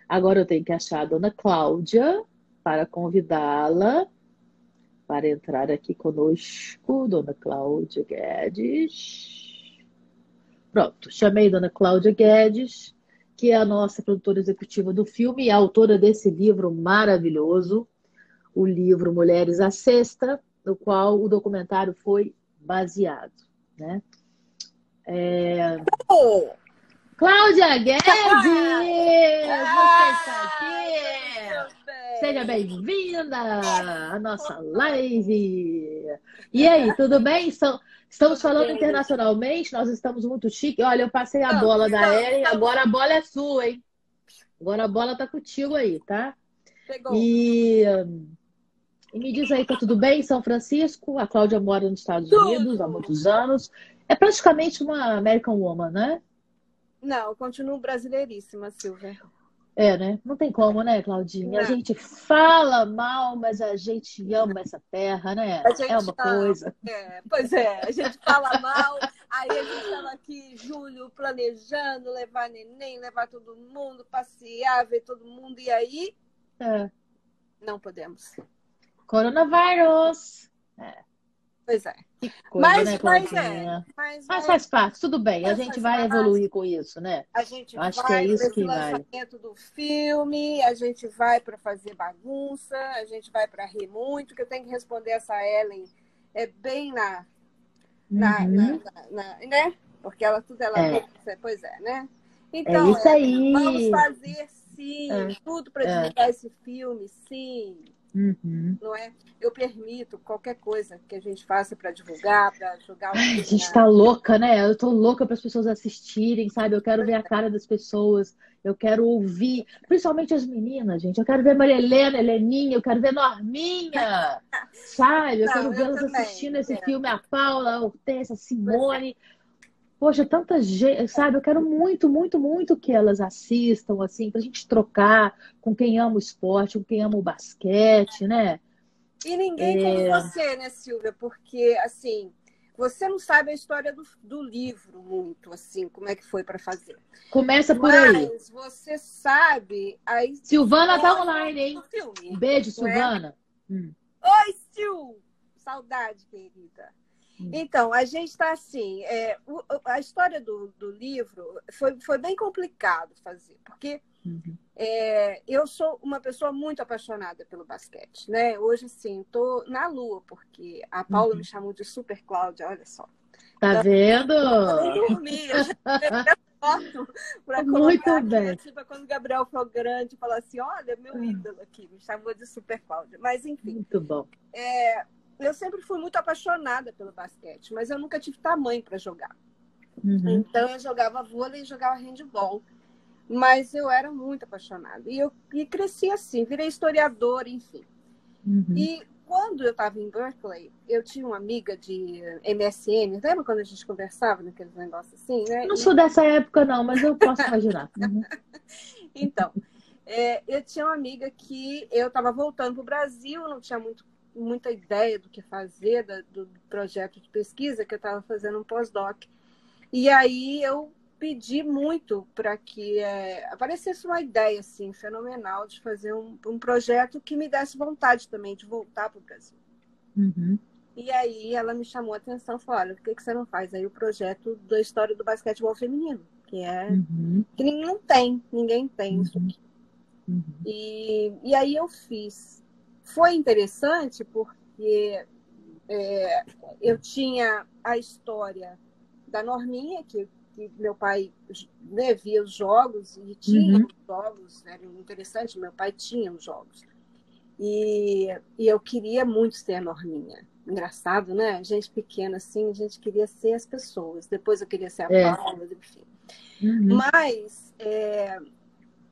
S1: Agora eu tenho que achar a dona Cláudia para convidá-la para entrar aqui conosco, dona Cláudia Guedes. Pronto, chamei dona Cláudia Guedes, que é a nossa produtora executiva do filme e autora desse livro maravilhoso, o livro Mulheres à Sexta, no qual o documentário foi baseado, né? É,
S3: Oh,
S1: Cláudia Guedes! Você
S3: Ah,
S1: está aqui! Seja bem-vinda à nossa live! E aí, tudo bem? Estamos falando internacionalmente, nós estamos muito chique. Olha, eu passei a bola da Ellen, agora a bola é sua, hein? Agora a bola tá contigo aí, tá?
S3: Pegou.
S1: E, e me diz aí, tá tudo bem em São Francisco? A Cláudia mora nos Estados. Unidos há muitos anos. É praticamente uma American Woman, né?
S3: Não, eu continuo brasileiríssima, Silvia.
S1: É, né? Não tem como, né, Claudinha? A
S3: Não.
S1: gente fala mal, mas a gente ama essa terra, né?
S3: A
S1: É uma coisa.
S3: É, pois é, a gente fala mal, aí a gente estava aqui, Júlio, planejando levar neném, levar todo mundo, passear, ver todo mundo, e aí
S1: É.
S3: não podemos.
S1: Coronavírus.
S3: Pois é.
S1: Coisa,
S3: Mas,
S1: né,
S3: mas é. Mas,
S1: Mas
S3: é,
S1: faz parte, tudo bem. A gente vai
S3: parte.
S1: evoluir com isso, né?
S3: a gente
S1: Eu acho
S3: vai
S1: que é isso que
S3: lançamento do filme, a gente vai para fazer bagunça, a gente vai para rir muito, que eu tenho que responder essa Ellen é bem na na,
S1: Uhum.
S3: na- na- né? Porque ela tudo ela
S1: É.
S3: pensa, pois é, né? Então,
S1: É isso
S3: é,
S1: aí.
S3: vamos fazer sim,
S1: É.
S3: tudo para divulgar esse filme, sim. Uhum. Não é? Eu permito qualquer coisa que a gente faça para divulgar, para jogar.
S1: Ai, a gente está louca, né? Eu estou louca para as pessoas assistirem, sabe? Eu quero ver a cara das pessoas, eu quero ouvir, principalmente as meninas, gente. Eu quero ver Maria Helena, Heleninha, eu quero ver Norminha, sabe? Eu Não, quero vê-las assistindo esse é. filme, a Paula, a Hortência, a Simone. Poxa, tanta gente, sabe? Eu quero muito, muito, muito que elas assistam, assim, pra gente trocar com quem ama o esporte, com quem ama o basquete, né?
S3: E ninguém é... como você, né, Silvia? Porque, assim, você não sabe a história do, do livro muito, assim, como é que foi para fazer.
S1: Começa por Mas aí.
S3: Mas você sabe. A
S1: Silvana tá online, hein? Beijo, é? Silvana.
S3: É? Hum. Oi, Sil! Saudade, querida. Hum. Então, a gente está assim. É, o, a história do, do livro foi, foi bem complicado fazer, porque uhum. é, eu sou uma pessoa muito apaixonada pelo basquete. Né? Hoje, sim, estou na lua, porque a Paula uhum. me chamou de Super Cláudia, olha só.
S1: Tá então, vendo?
S3: Eu dormi, eu já foto para colocar Muito bem. Tipo, quando o Gabriel for grande, falar assim, olha, meu hum. ídolo aqui, me chamou de Super Cláudia. Mas, enfim.
S1: Muito bom.
S3: É, eu sempre fui muito apaixonada pelo basquete, mas eu nunca tive tamanho para jogar. Uhum. Então eu jogava vôlei e jogava handball. Mas eu era muito apaixonada. E eu e cresci assim, virei historiadora, enfim. Uhum. E quando eu estava em Berkeley, eu tinha uma amiga de MSN. Lembra quando a gente conversava naqueles negócios assim, né?
S1: Não sou dessa época, não, mas eu posso imaginar. Uhum.
S3: então, é, eu tinha uma amiga que eu estava voltando para o Brasil, não tinha muito muita ideia do que fazer, da, do projeto de pesquisa, que eu estava fazendo um pós-doc. E aí eu pedi muito para que é, aparecesse uma ideia assim, fenomenal de fazer um, um, projeto que me desse vontade também de voltar para o Brasil. Uhum. E aí ela me chamou a atenção e falou, olha, por que, que você não faz aí o projeto da história do basquetebol feminino? Que é uhum. que não tem, ninguém tem uhum. isso aqui. E, e aí eu fiz foi interessante porque é, eu tinha a história da Norminha, que, que meu pai né, via os jogos e tinha uhum. os jogos, era interessante, meu pai tinha os jogos. E, e eu queria muito ser a Norminha. Engraçado, né? Gente pequena assim, a gente queria ser as pessoas. Depois eu queria ser a é. Paula, enfim. Uhum. Mas é,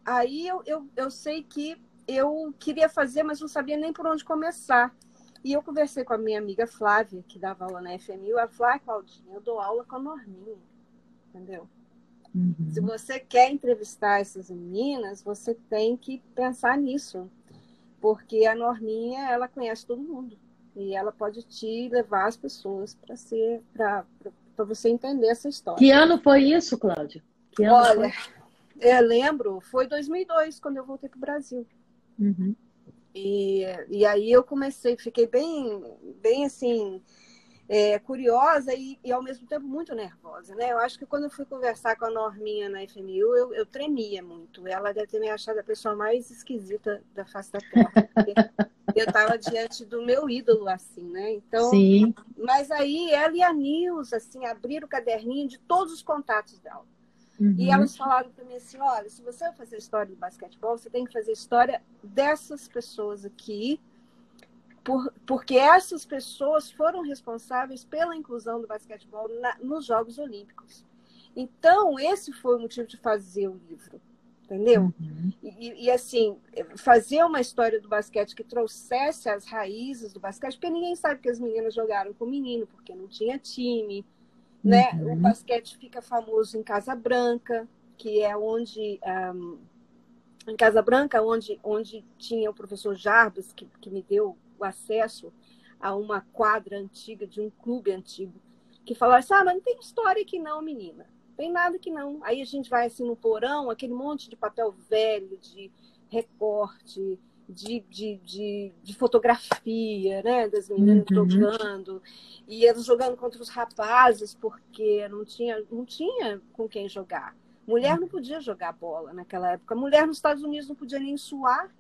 S3: aí eu, eu, eu sei que eu queria fazer, mas não sabia nem por onde começar. E eu conversei com a minha amiga Flávia, que dava aula na FMU. Ela falou: ah, Claudinha, eu dou aula com a Norminha. Entendeu? Uhum. Se você quer entrevistar essas meninas, você tem que pensar nisso. Porque a Norminha, ela conhece todo mundo. E ela pode te levar as pessoas para ser para você entender essa história.
S1: Que ano foi isso, Cláudia?
S3: Olha, foi? eu lembro, foi 2002, quando eu voltei para o Brasil. Uhum. E, e aí eu comecei, fiquei bem, bem assim, é, curiosa e, e, ao mesmo tempo muito nervosa, né? Eu acho que quando eu fui conversar com a Norminha na FMU, eu, eu tremia muito. Ela deve ter me achado a pessoa mais esquisita da face da Terra. eu estava diante do meu ídolo, assim, né? Então, Sim. mas aí ela e a Nilza, assim, abriram o caderninho de todos os contatos dela. Uhum. E elas falaram para mim assim: olha, se você vai fazer história do basquetebol, você tem que fazer história dessas pessoas aqui, por, porque essas pessoas foram responsáveis pela inclusão do basquetebol na, nos Jogos Olímpicos. Então, esse foi o motivo de fazer o livro, entendeu? Uhum. E, e, assim, fazer uma história do basquete que trouxesse as raízes do basquete, porque ninguém sabe que as meninas jogaram com menino, porque não tinha time né? Uhum. O basquete fica famoso em Casa Branca, que é onde um, em Casa Branca, onde, onde tinha o professor Jarbas, que, que me deu o acesso a uma quadra antiga de um clube antigo, que falava assim, ah, mas não tem história aqui não, menina. Tem nada que não. Aí a gente vai assim no porão, aquele monte de papel velho, de recorte, de, de, de, de fotografia, né? Das meninas uhum. jogando. E elas jogando contra os rapazes, porque não tinha, não tinha com quem jogar. Mulher não podia jogar bola naquela época. Mulher nos Estados Unidos não podia nem suar.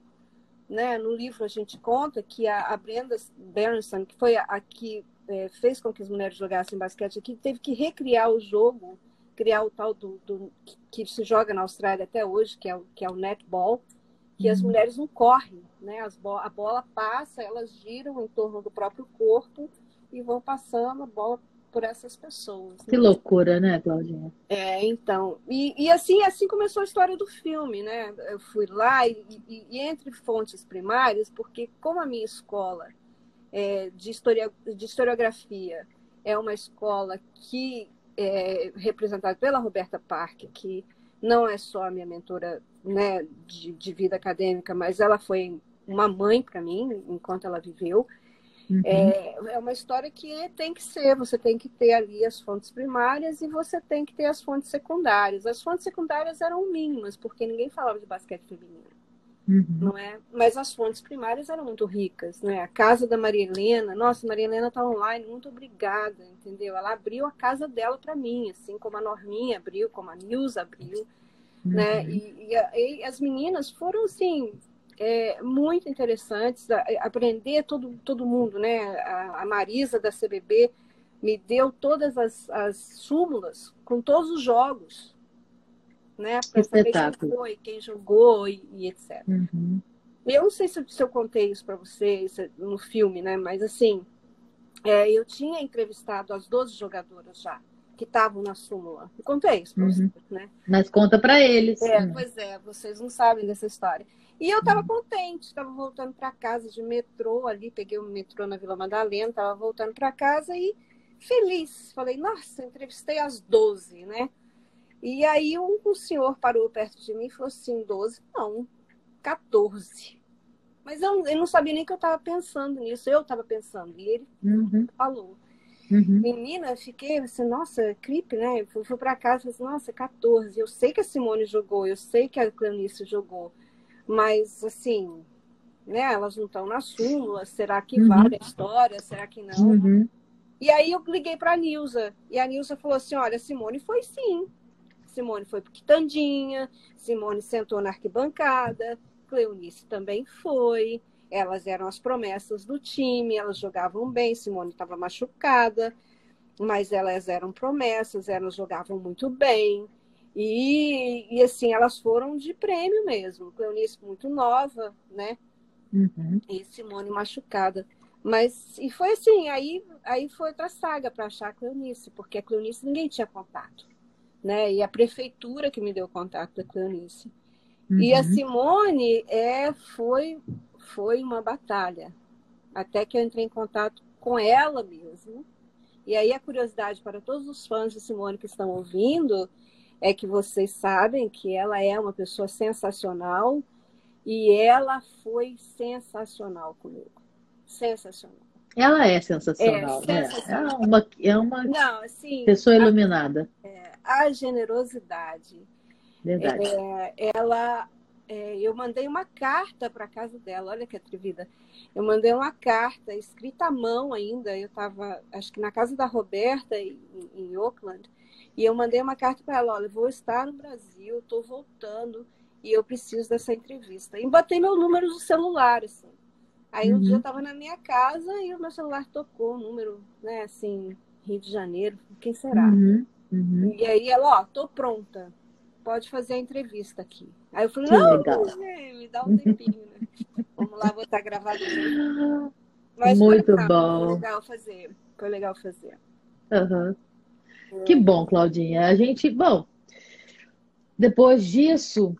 S3: Né? No livro a gente conta que a, Brenda Berenson, que foi a, a que é, fez com que as mulheres jogassem basquete aqui, teve que recriar o jogo, criar o tal do, do que se joga na Austrália até hoje, que é o, que é o netball, que as uhum. mulheres não correm, né? As bo a bola passa, elas giram em torno do próprio corpo e vão passando a bola por essas pessoas.
S1: Que né? loucura, né, Claudinha?
S3: É, então. E, e, assim, assim começou a história do filme, né? Eu fui lá e, e, e entre fontes primárias, porque como a minha escola é, de, historia, de historiografia é uma escola que é representada pela Roberta Park, que não é só a minha mentora né, de, de vida acadêmica, mas ela foi uma mãe para mim enquanto ela viveu. Uhum. É, é uma história que tem que ser, você tem que ter ali as fontes primárias e você tem que ter as fontes secundárias. As fontes secundárias eram mínimas, porque ninguém falava de basquete feminino. Uhum. Não é? Mas as fontes primárias eram muito ricas, né? A casa da Maria Helena, nossa, Maria Helena está online, muito obrigada, entendeu? Ela abriu a casa dela para mim, assim como a Norminha abriu, como a Nilza abriu? Uhum. né? E, e, e, as meninas foram, assim, é, muito interessantes, aprender todo, todo mundo, né? A, a Marisa da CBB me deu todas as, as súmulas com todos os jogos, né? Para saber quem foi, quem jogou e, e etc. Uhum. Eu não sei se, se eu contei isso para vocês no filme, né? Mas assim, é, eu tinha entrevistado as 12 jogadoras já que estavam na súmula. Eu contei isso uhum. vocês, né?
S1: Mas conta para eles.
S3: É, pois é, vocês não sabem dessa história. E eu estava uhum. contente, estava voltando para casa de metrô ali, peguei o um metrô na Vila Madalena, estava voltando para casa e feliz. Falei, nossa, entrevistei às 12, né? E aí um, um senhor parou perto de mim e falou assim, 12? Não, 14. Mas eu, eu não sabia nem que eu estava pensando nisso, eu estava pensando. E ele uhum. falou. Uhum. Menina, fiquei assim, nossa, clipe, né? Fui, fui para casa e falei assim, nossa, 14. Eu sei que a Simone jogou, eu sei que a Clanice jogou. Mas, assim, né, elas não estão na súmula, será que uhum. vale a história, será que não? Uhum. E aí eu liguei para a Nilza, e a Nilza falou assim, olha, Simone foi sim. Simone foi para Quitandinha, Simone sentou na arquibancada, Cleonice também foi, elas eram as promessas do time, elas jogavam bem, Simone estava machucada, mas elas eram promessas, elas jogavam muito bem. E, e assim, elas foram de prêmio mesmo. Cleonice muito nova, né? Uhum. E Simone machucada. Mas, e foi assim, aí, aí foi outra saga para achar a Cleonice, porque a Cleonice ninguém tinha contato, né? E a prefeitura que me deu contato da Cleonice. Uhum. E a uhum. Simone é, foi, foi uma batalha, até que eu entrei em contato com ela mesmo. E aí a curiosidade para todos os fãs de Simone que estão ouvindo é que vocês sabem que ela é uma pessoa sensacional e ela foi sensacional comigo. Sensacional.
S1: Ela é sensacional, é, né? Sensacional. É uma, é uma Não, assim, pessoa iluminada.
S3: A, é, a generosidade.
S1: Verdade.
S3: É, ela, é, eu mandei uma carta para casa dela, olha que atrevida. Eu mandei uma carta escrita à mão ainda. Eu estava, acho que na casa da Roberta, em, em Oakland. E eu mandei uma carta para ela, olha, vou estar no Brasil, estou voltando e eu preciso dessa entrevista. E botei meu número do celular, assim. Aí uhum. um dia eu estava na minha casa e o meu celular tocou o número, né, assim, Rio de Janeiro, quem será? Uhum. Uhum. E aí ela, ó, tô pronta, pode fazer a entrevista aqui. Aí eu falei, que não, legal. me dá um tempinho, né? Vamos lá, vou estar gravado.
S1: Mas Muito foi, bom.
S3: Foi legal fazer, foi legal fazer.
S1: Uhum. Que bom, Claudinha. A gente, bom, depois disso,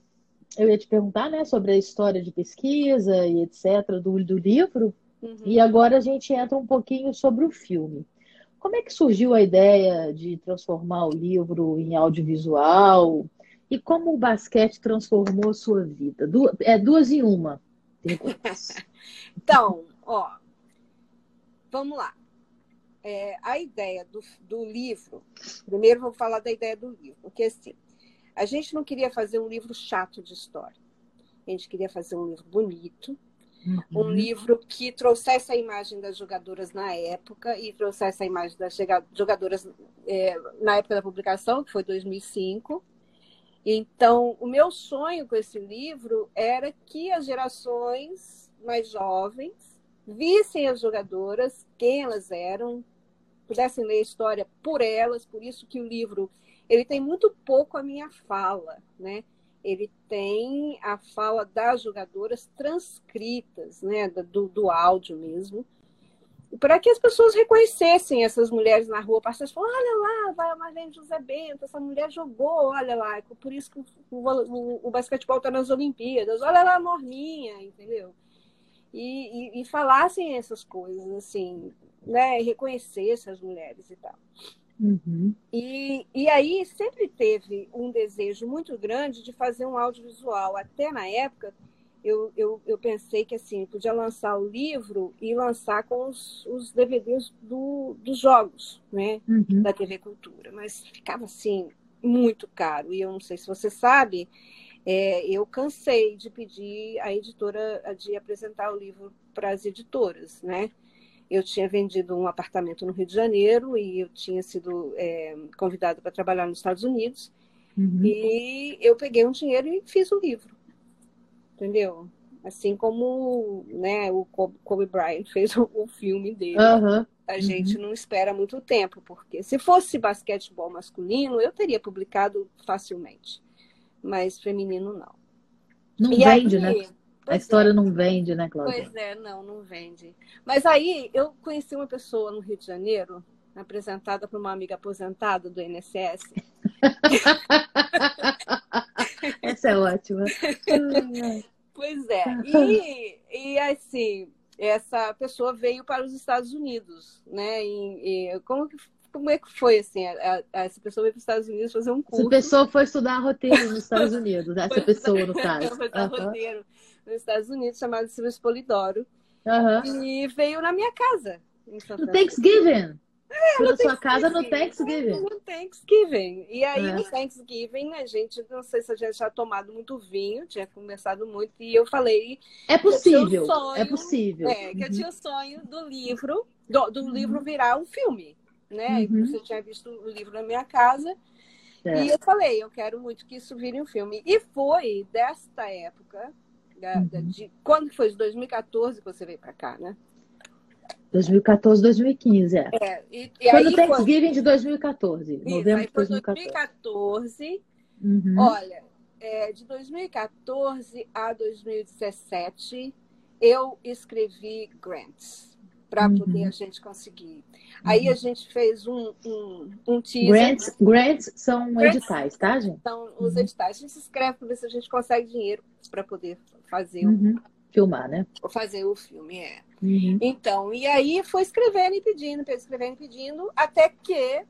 S1: eu ia te perguntar, né, sobre a história de pesquisa e etc. do, do livro. Uhum. E agora a gente entra um pouquinho sobre o filme. Como é que surgiu a ideia de transformar o livro em audiovisual? E como o basquete transformou a sua vida? Du é duas em uma.
S3: então, ó, vamos lá é, a ideia do, do livro, primeiro vou falar da ideia do livro, porque assim, a gente não queria fazer um livro chato de história. A gente queria fazer um livro bonito, uhum. um livro que trouxesse a imagem das jogadoras na época e trouxesse a imagem das jogadoras é, na época da publicação, que foi 2005. Então, o meu sonho com esse livro era que as gerações mais jovens vissem as jogadoras, quem elas eram, pudessem ler a história por elas, por isso que o livro ele tem muito pouco a minha fala, né? ele tem a fala das jogadoras transcritas, né, do, do áudio mesmo, para que as pessoas reconhecessem essas mulheres na rua, passassem falar, olha lá, vai a Marlene José Bento, essa mulher jogou, olha lá, por isso que o, o, o basquetebol está nas Olimpíadas, olha lá a Norminha, entendeu? E, e, e, falassem essas coisas, assim, né, reconhecessem as mulheres e tal. Uhum. E, e aí sempre teve um desejo muito grande de fazer um audiovisual. Até na época, eu, eu, eu pensei que assim, podia lançar o livro e lançar com os, os DVDs do, dos jogos, né? Uhum. Da TV Cultura. Mas ficava assim, muito caro. E eu não sei se você sabe, é, eu cansei de pedir a editora de apresentar o livro para as editoras, né? eu tinha vendido um apartamento no Rio de Janeiro e eu tinha sido é, convidada para trabalhar nos Estados Unidos. Uhum. E eu peguei um dinheiro e fiz o livro. Entendeu? Assim como né, o Kobe Bryant fez o, filme dele. Uhum. A gente uhum. não espera muito tempo, porque se fosse basquetebol masculino, eu teria publicado facilmente. Mas feminino não.
S1: Não e vende, aí, né? a história é. não vende, né, Cláudia?
S3: Pois é, não, não vende. Mas aí eu conheci uma pessoa no Rio de Janeiro, apresentada por uma amiga aposentada do INSS.
S1: Essa é ótima.
S3: pois é. E, e assim, essa pessoa veio para os Estados Unidos, né? E, e como que como é que foi assim? A, a, essa pessoa veio para os Estados Unidos fazer um curso.
S1: Essa pessoa foi estudar roteiro nos Estados Unidos, essa pessoa, no caso.
S3: Foi estudar uhum. roteiro nos Estados Unidos, chamado Silvio Polidoro. Uhum. E veio na minha casa.
S1: No Thanksgiving. É, na sua casa no Thanksgiving.
S3: No Thanksgiving. E aí, é. no Thanksgiving, a gente, não sei se a gente já tomado muito vinho, tinha conversado muito, e eu falei.
S1: É possível. Sonho, é possível.
S3: É, que uhum. eu tinha o sonho do livro, do, do uhum. livro virar um filme. Né? Uhum. Você tinha visto o livro na minha casa. É. E eu falei, eu quero muito que isso vire um filme. E foi desta época da, uhum. de, quando foi? De 2014 que você veio para cá, né?
S1: 2014, 2015, é.
S3: é e,
S1: e foi no Thanksgiving de 2014,
S3: Isso, novembro de 2014. 2014, uhum. olha, é, de 2014 a 2017, eu escrevi grants para uhum. poder a gente conseguir. Aí a uhum. gente fez um, um, um teaser.
S1: Grants, grants são grants editais, tá, gente?
S3: São os uhum. editais. A gente se inscreve para ver se a gente consegue dinheiro para poder fazer
S1: uhum. O... Filmar, né?
S3: Fazer o filme, é. Uhum. Então, e aí foi escrevendo e pedindo, escrevendo e pedindo, até que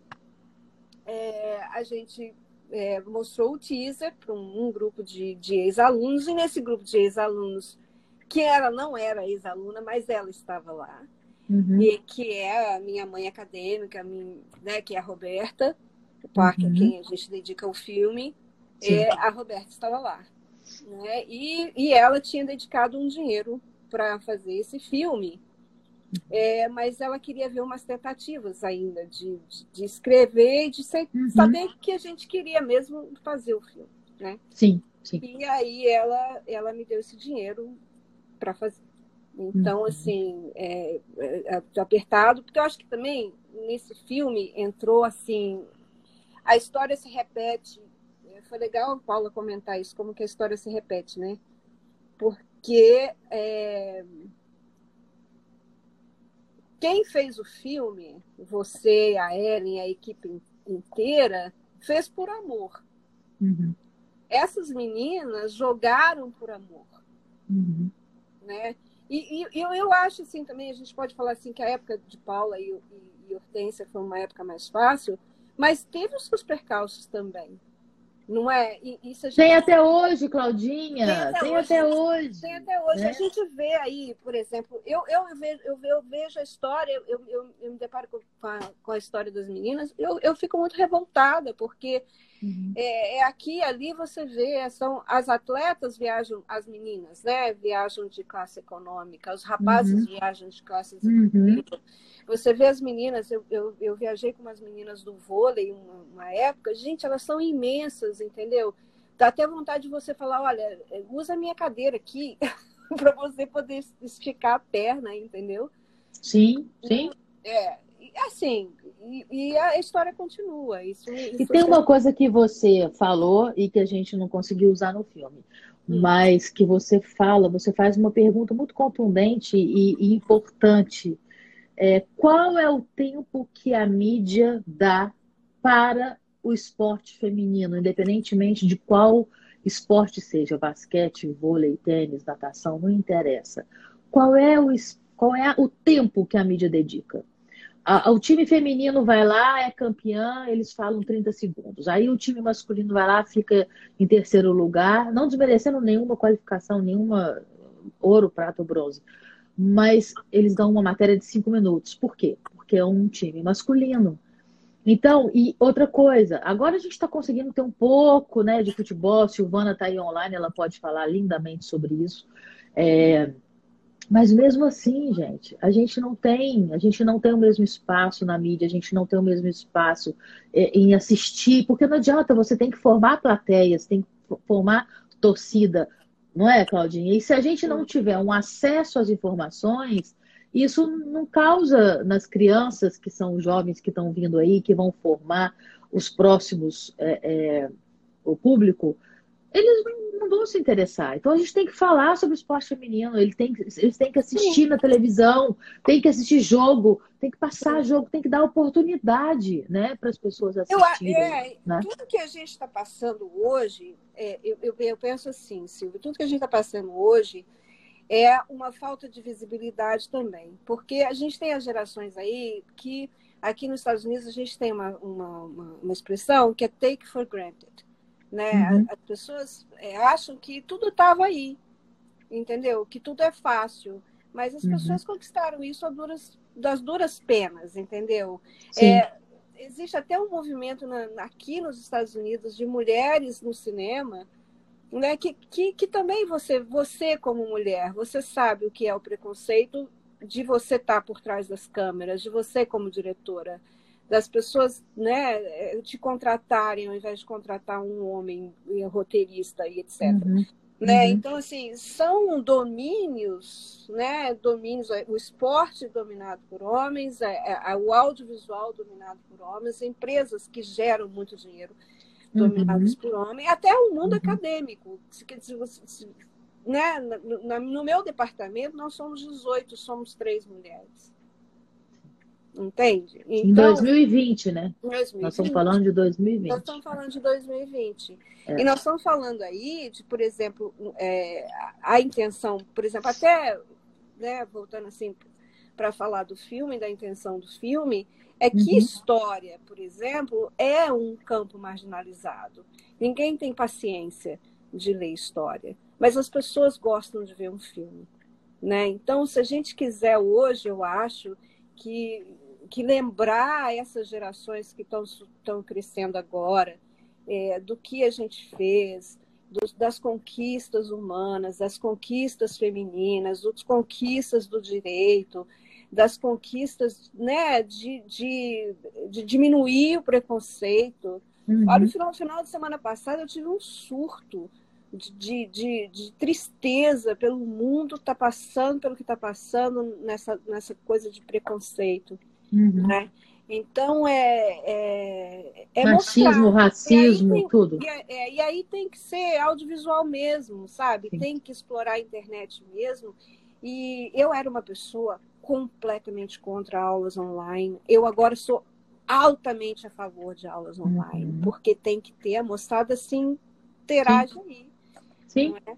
S3: é, a gente é, mostrou o teaser para um, um, grupo de, de ex-alunos, e nesse grupo de ex-alunos, que ela não era ex-aluna, mas ela estava lá, uhum. e que é a minha mãe acadêmica, minha, né, que é a Roberta Parker, uhum. quem a gente dedica o filme, é, a Roberta estava lá. Né? E, e ela tinha dedicado um dinheiro para fazer esse filme. É, mas ela queria ver umas tentativas ainda de, de, de escrever e de ser, uhum. saber que a gente queria mesmo fazer o filme. Né?
S1: Sim, sim.
S3: E aí ela, ela me deu esse dinheiro para fazer. Então, uhum. assim, é, é, é, apertado, porque eu acho que também nesse filme entrou assim. A história se repete foi legal, Paula, comentar isso, como que a história se repete, né? Porque é... quem fez o filme, você, a Ellen, a equipe inteira, fez por amor. Uhum. Essas meninas jogaram por amor. Uhum. Né? E, e, eu, eu acho assim também, a gente pode falar assim que a época de Paula e, e, e Hortência foi uma época mais fácil, mas teve os seus percalços também. Não é?
S1: Isso gente... Tem até hoje, Claudinha. Tem até, tem hoje, até hoje.
S3: Tem até hoje. Né? A gente vê aí, por exemplo, eu, eu, vejo, eu, eu vejo a história, eu, eu, eu me deparo com a, com a história das meninas, eu, eu fico muito revoltada, porque uhum. é, é, aqui ali você vê, são as atletas viajam, as meninas, né? Viajam de classe econômica, os rapazes uhum. viajam de classes uhum. Você vê as meninas, eu, eu, eu viajei com umas meninas do vôlei uma, uma época, gente, elas são imensas, entendeu? Dá até vontade de você falar, olha, usa a minha cadeira aqui para você poder esticar a perna, entendeu?
S1: Sim, sim.
S3: É, assim, e, e, a história continua. Isso,
S1: isso e tem uma coisa que você falou e que a gente não conseguiu usar no filme, hum. mas que você fala, você faz uma pergunta muito contundente e, e importante. É, qual é o tempo que a mídia dá para o esporte feminino, independentemente de qual esporte seja, basquete, vôlei, tênis, natação, não interessa. Qual é o, qual é o tempo que a mídia dedica? o time feminino vai lá, é campeã, eles falam 30 segundos. Aí o time masculino vai lá, fica em terceiro lugar, não desmerecendo nenhuma qualificação, nenhuma ouro, prata ou bronze. Mas eles dão uma matéria de cinco minutos. Por quê? Porque é um time masculino. Então, e outra coisa, agora a gente está conseguindo ter um pouco né, de futebol. A Silvana está aí online, ela pode falar lindamente sobre isso. É, mas mesmo assim, gente, a gente não tem, a gente não tem o mesmo espaço na mídia, a gente não tem o mesmo espaço é, em assistir, porque não adianta, você tem que formar plateias, tem que formar torcida, não é, Claudinha? E se a gente não tiver um acesso às informações, isso não causa nas crianças que são jovens que estão vindo aí, que vão formar os próximos, é, é, o público, eles não vão se interessar. Então a gente tem que falar sobre o esporte feminino, eles têm, eles têm que assistir Sim. na televisão, tem que assistir jogo, tem que passar jogo, tem que dar oportunidade né, para as pessoas assistirem. Eu, é, né?
S3: Tudo que a gente está passando hoje, é, eu, eu, eu, penso assim, Silvio, tudo que a gente está passando hoje é uma falta de visibilidade também. Porque a gente tem as gerações aí que aqui nos Estados Unidos a gente tem uma, uma, uma, uma expressão que é take for granted né? Uhum. As pessoas é, acham que tudo estava aí, entendeu? Que tudo é fácil. Mas as uhum. pessoas conquistaram isso duras, das duras penas, entendeu? É, existe até um movimento na, aqui nos Estados Unidos de mulheres no cinema, né? Que, que, que também você, você como mulher, você sabe o que é o preconceito de você estar tá por trás das câmeras, de você como diretora das pessoas né, eh, te contratarem ao invés de contratar um homem roteirista e etc. Uhum. Né? Uhum. Então, assim, são domínios, né? Domínios, o esporte dominado por homens, a, a, a, o audiovisual dominado por homens, empresas que geram muito dinheiro dominadas uhum. por homens, até o mundo uhum. acadêmico. né? no, no meu departamento, nós somos 18, somos três mulheres. Entende?
S1: Então, em 2020, né? 2020, nós estamos falando de 2020.
S3: Nós estamos falando de 2020. É. E nós estamos falando aí de, por exemplo, é, a intenção, por exemplo, até né, voltando assim para falar do filme, da intenção do filme, é que uhum. história, por exemplo, é um campo marginalizado. Ninguém tem paciência de ler história, mas as pessoas gostam de ver um filme. Né? Então, se a gente quiser hoje, eu acho que que lembrar essas gerações que estão crescendo agora é, do que a gente fez, dos, das conquistas humanas, das conquistas femininas, das conquistas do direito, das conquistas né, de, de, de diminuir o preconceito. Uhum. Olha, no final, no final de semana passada eu tive um surto de, de, de, tristeza pelo mundo está passando, pelo que está passando nessa, nessa coisa de preconceito. Uhum. Né? Então é, é, é
S1: machismo, mostrar. racismo,
S3: tem,
S1: tudo.
S3: E, é, e, aí tem que ser audiovisual mesmo, sabe? Sim. Tem que explorar a internet mesmo. E eu era uma pessoa completamente contra aulas online. Eu agora sou altamente a favor de aulas online, uhum. porque tem que ter a moçada assim, interage Sim.
S1: Sim. É?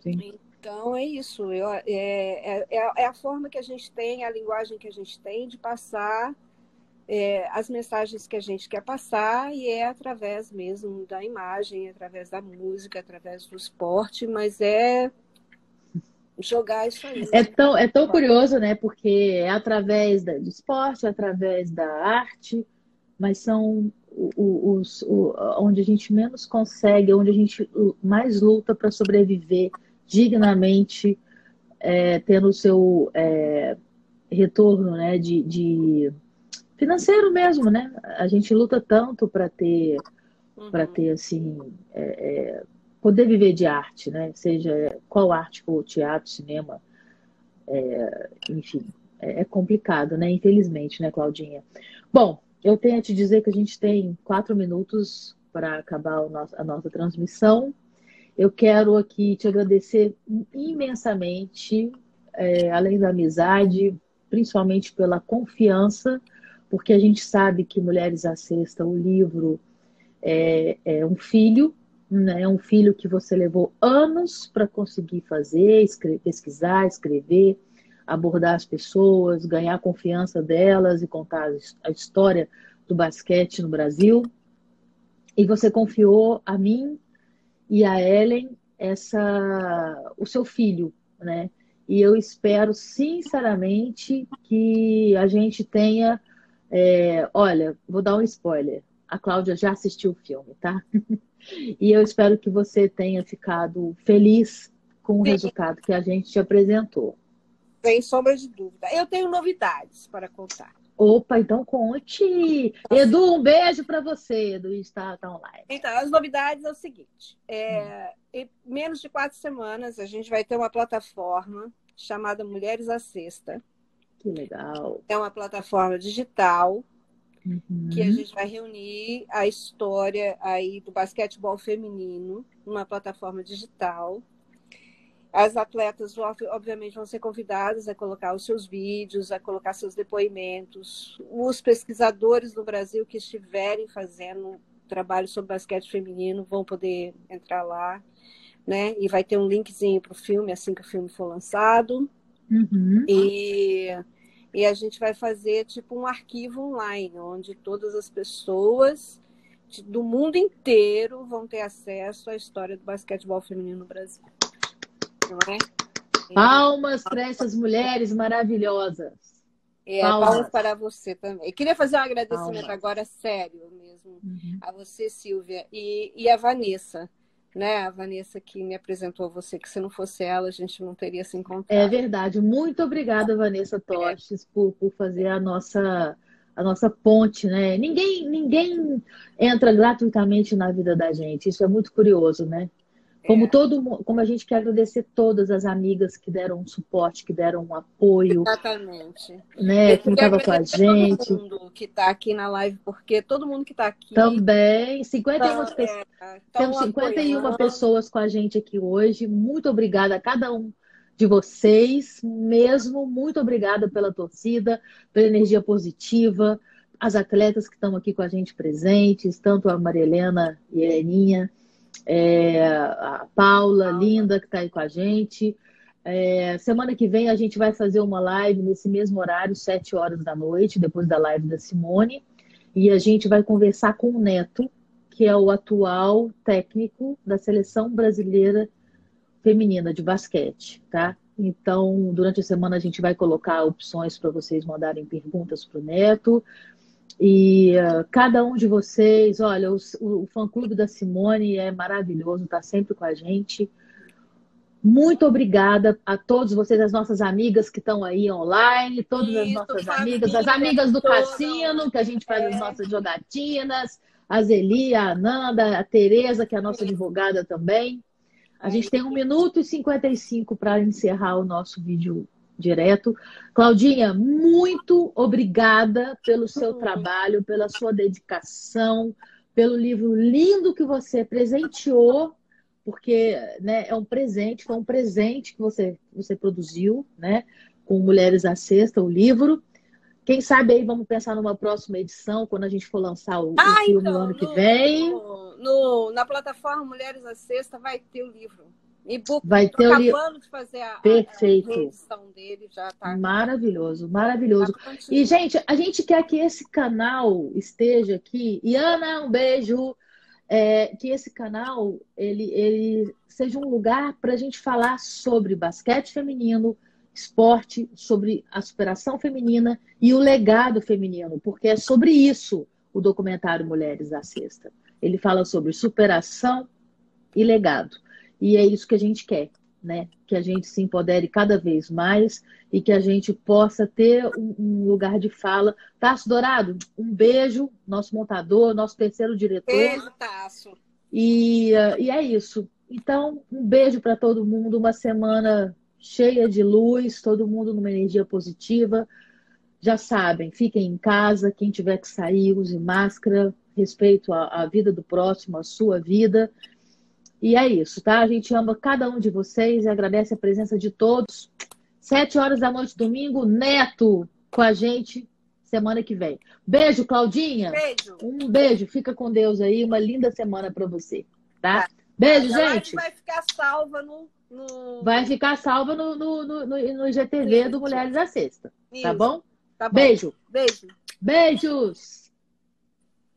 S1: Sim.
S3: Então é isso, eu, é, é, é, a forma que a gente tem, a linguagem que a gente tem de passar é, as mensagens que a gente quer passar e é através mesmo da imagem, através da música, através do esporte, mas é jogar isso aí.
S1: É tão, é tão curioso, né? Porque é através do esporte, é através da arte, mas são os, os, onde a gente menos consegue, onde a gente mais luta para sobreviver dignamente, é, tendo o seu é, retorno né, de, de, financeiro mesmo, né? A gente luta tanto para ter, uhum. para ter assim, é, é, poder viver de arte, né? Seja qual arte for, teatro, cinema, é, enfim. é, é complicado, né? Infelizmente, né, Claudinha? Bom, eu tenho a te dizer que a gente tem quatro minutos para acabar nosso, a nossa transmissão. Eu quero aqui te agradecer imensamente, é, além da amizade, principalmente pela confiança, porque a gente sabe que Mulheres à Sexta, o livro, é, é um filho, né? é um filho que você levou anos para conseguir fazer, escrever, pesquisar, escrever, abordar as pessoas, ganhar a confiança delas e contar a história do basquete no Brasil. E você confiou a mim e a Ellen essa o seu filho, né? E eu espero sinceramente que a gente tenha, é, olha, vou dar um spoiler. A Cláudia já assistiu o filme, tá? e eu espero que você tenha ficado feliz com o resultado que a gente te apresentou.
S3: Sem sombra de dúvida. Eu tenho novidades para contar.
S1: Opa, então conte. Edu, um beijo para você. Edu está tá online.
S3: Então, as novidades é o seguinte: é, em menos de quatro semanas a gente vai ter uma plataforma chamada Mulheres à Sexta.
S1: Que legal.
S3: É uma plataforma digital uhum. que a gente vai reunir a história aí do basquetebol feminino numa plataforma digital as atletas, obviamente, vão ser convidadas a colocar os seus vídeos, a colocar seus depoimentos. Os pesquisadores no Brasil que estiverem fazendo trabalho sobre basquete feminino vão poder entrar lá, né? E vai ter um linkzinho para o filme assim que o filme for lançado. Uhum. E, e a gente vai fazer tipo um arquivo online, onde todas as pessoas do mundo inteiro vão ter acesso à história do basquetebol feminino no Brasil não é?
S1: Palmas para essas mulheres maravilhosas.
S3: É, palmas. palmas para você também. Eu queria fazer um agradecimento palmas. agora sério mesmo uhum. a você, Silvia, e, e a Vanessa né? A Vanessa que me apresentou a você, que se não fosse ela, a gente não teria se encontrado.
S1: É verdade. Muito obrigada, Vanessa Tostes, por, por fazer a nossa a nossa ponte, né? Ninguém ninguém entra gratuitamente na vida da gente. Isso é muito curioso, né? Como é. todo como a gente quer agradecer todas as amigas que deram um suporte, que deram um apoio.
S3: Exatamente.
S1: Né, que estava com a gente.
S3: Todo mundo que está aqui na live, porque todo mundo que está aqui.
S1: Também. 51 então, pessoas. É, temos 51 apoiando. pessoas com a gente aqui hoje. Muito obrigada a cada um de vocês, mesmo. Muito obrigada pela torcida, pela energia positiva, as atletas que estão aqui com a gente presentes, tanto a Maria Helena e a Eninha é, a Paula, linda, que está aí com a gente. É, semana que vem a gente vai fazer uma live nesse mesmo horário, 7 horas da noite, depois da live da Simone. E a gente vai conversar com o Neto, que é o atual técnico da seleção brasileira feminina de basquete, tá? Então, durante a semana a gente vai colocar opções para vocês mandarem perguntas para o Neto. E uh, cada um de vocês, olha, o, o fã-clube da Simone é maravilhoso, está sempre com a gente. Muito obrigada a todos vocês, as nossas amigas que estão aí online, todas Isso, as nossas amigas, as amigas do Cassino, que a gente faz é. as nossas jogatinas, a Zeli, a Ananda, a Tereza, que é a nossa advogada também. A gente tem um minuto e 55 para encerrar o nosso vídeo direto. Claudinha, muito obrigada pelo seu uhum. trabalho, pela sua dedicação, pelo livro lindo que você presenteou, porque né, é um presente, foi um presente que você, você produziu, né? Com Mulheres à Sexta, o livro. Quem sabe aí vamos pensar numa próxima edição, quando a gente for lançar o, ah, o filme então, no ano que vem.
S3: No, no, na plataforma Mulheres à Sexta vai ter o livro. E-book,
S1: vai ter
S3: acabando de fazer a,
S1: Perfeito.
S3: a dele, já tá.
S1: Maravilhoso, maravilhoso. Tá e, gente, a gente quer que esse canal esteja aqui. E Ana, um beijo. É, que esse canal ele, ele seja um lugar para a gente falar sobre basquete feminino, esporte, sobre a superação feminina e o legado feminino, porque é sobre isso o documentário Mulheres da Sexta. Ele fala sobre superação e legado. E é isso que a gente quer, né? Que a gente se empodere cada vez mais e que a gente possa ter um, um lugar de fala. Tasso Dourado, um beijo, nosso montador, nosso terceiro diretor.
S3: Beijo, Tasso.
S1: E, uh, e é isso. Então, um beijo para todo mundo, uma semana cheia de luz, todo mundo numa energia positiva. Já sabem, fiquem em casa, quem tiver que sair, use máscara, respeito à, à vida do próximo, à sua vida. E é isso, tá? A gente ama cada um de vocês e agradece a presença de todos. Sete horas da noite, domingo, Neto com a gente semana que vem. Beijo, Claudinha.
S3: Beijo.
S1: Um beijo. Fica com Deus aí. Uma linda semana para você, tá? tá. Beijo, a gente.
S3: vai ficar salva no. no...
S1: Vai ficar salva no, no, no, no IGTV Isso. do Mulheres da Sexta. Tá bom? Tá bom? Beijo.
S3: Beijo.
S1: Beijos.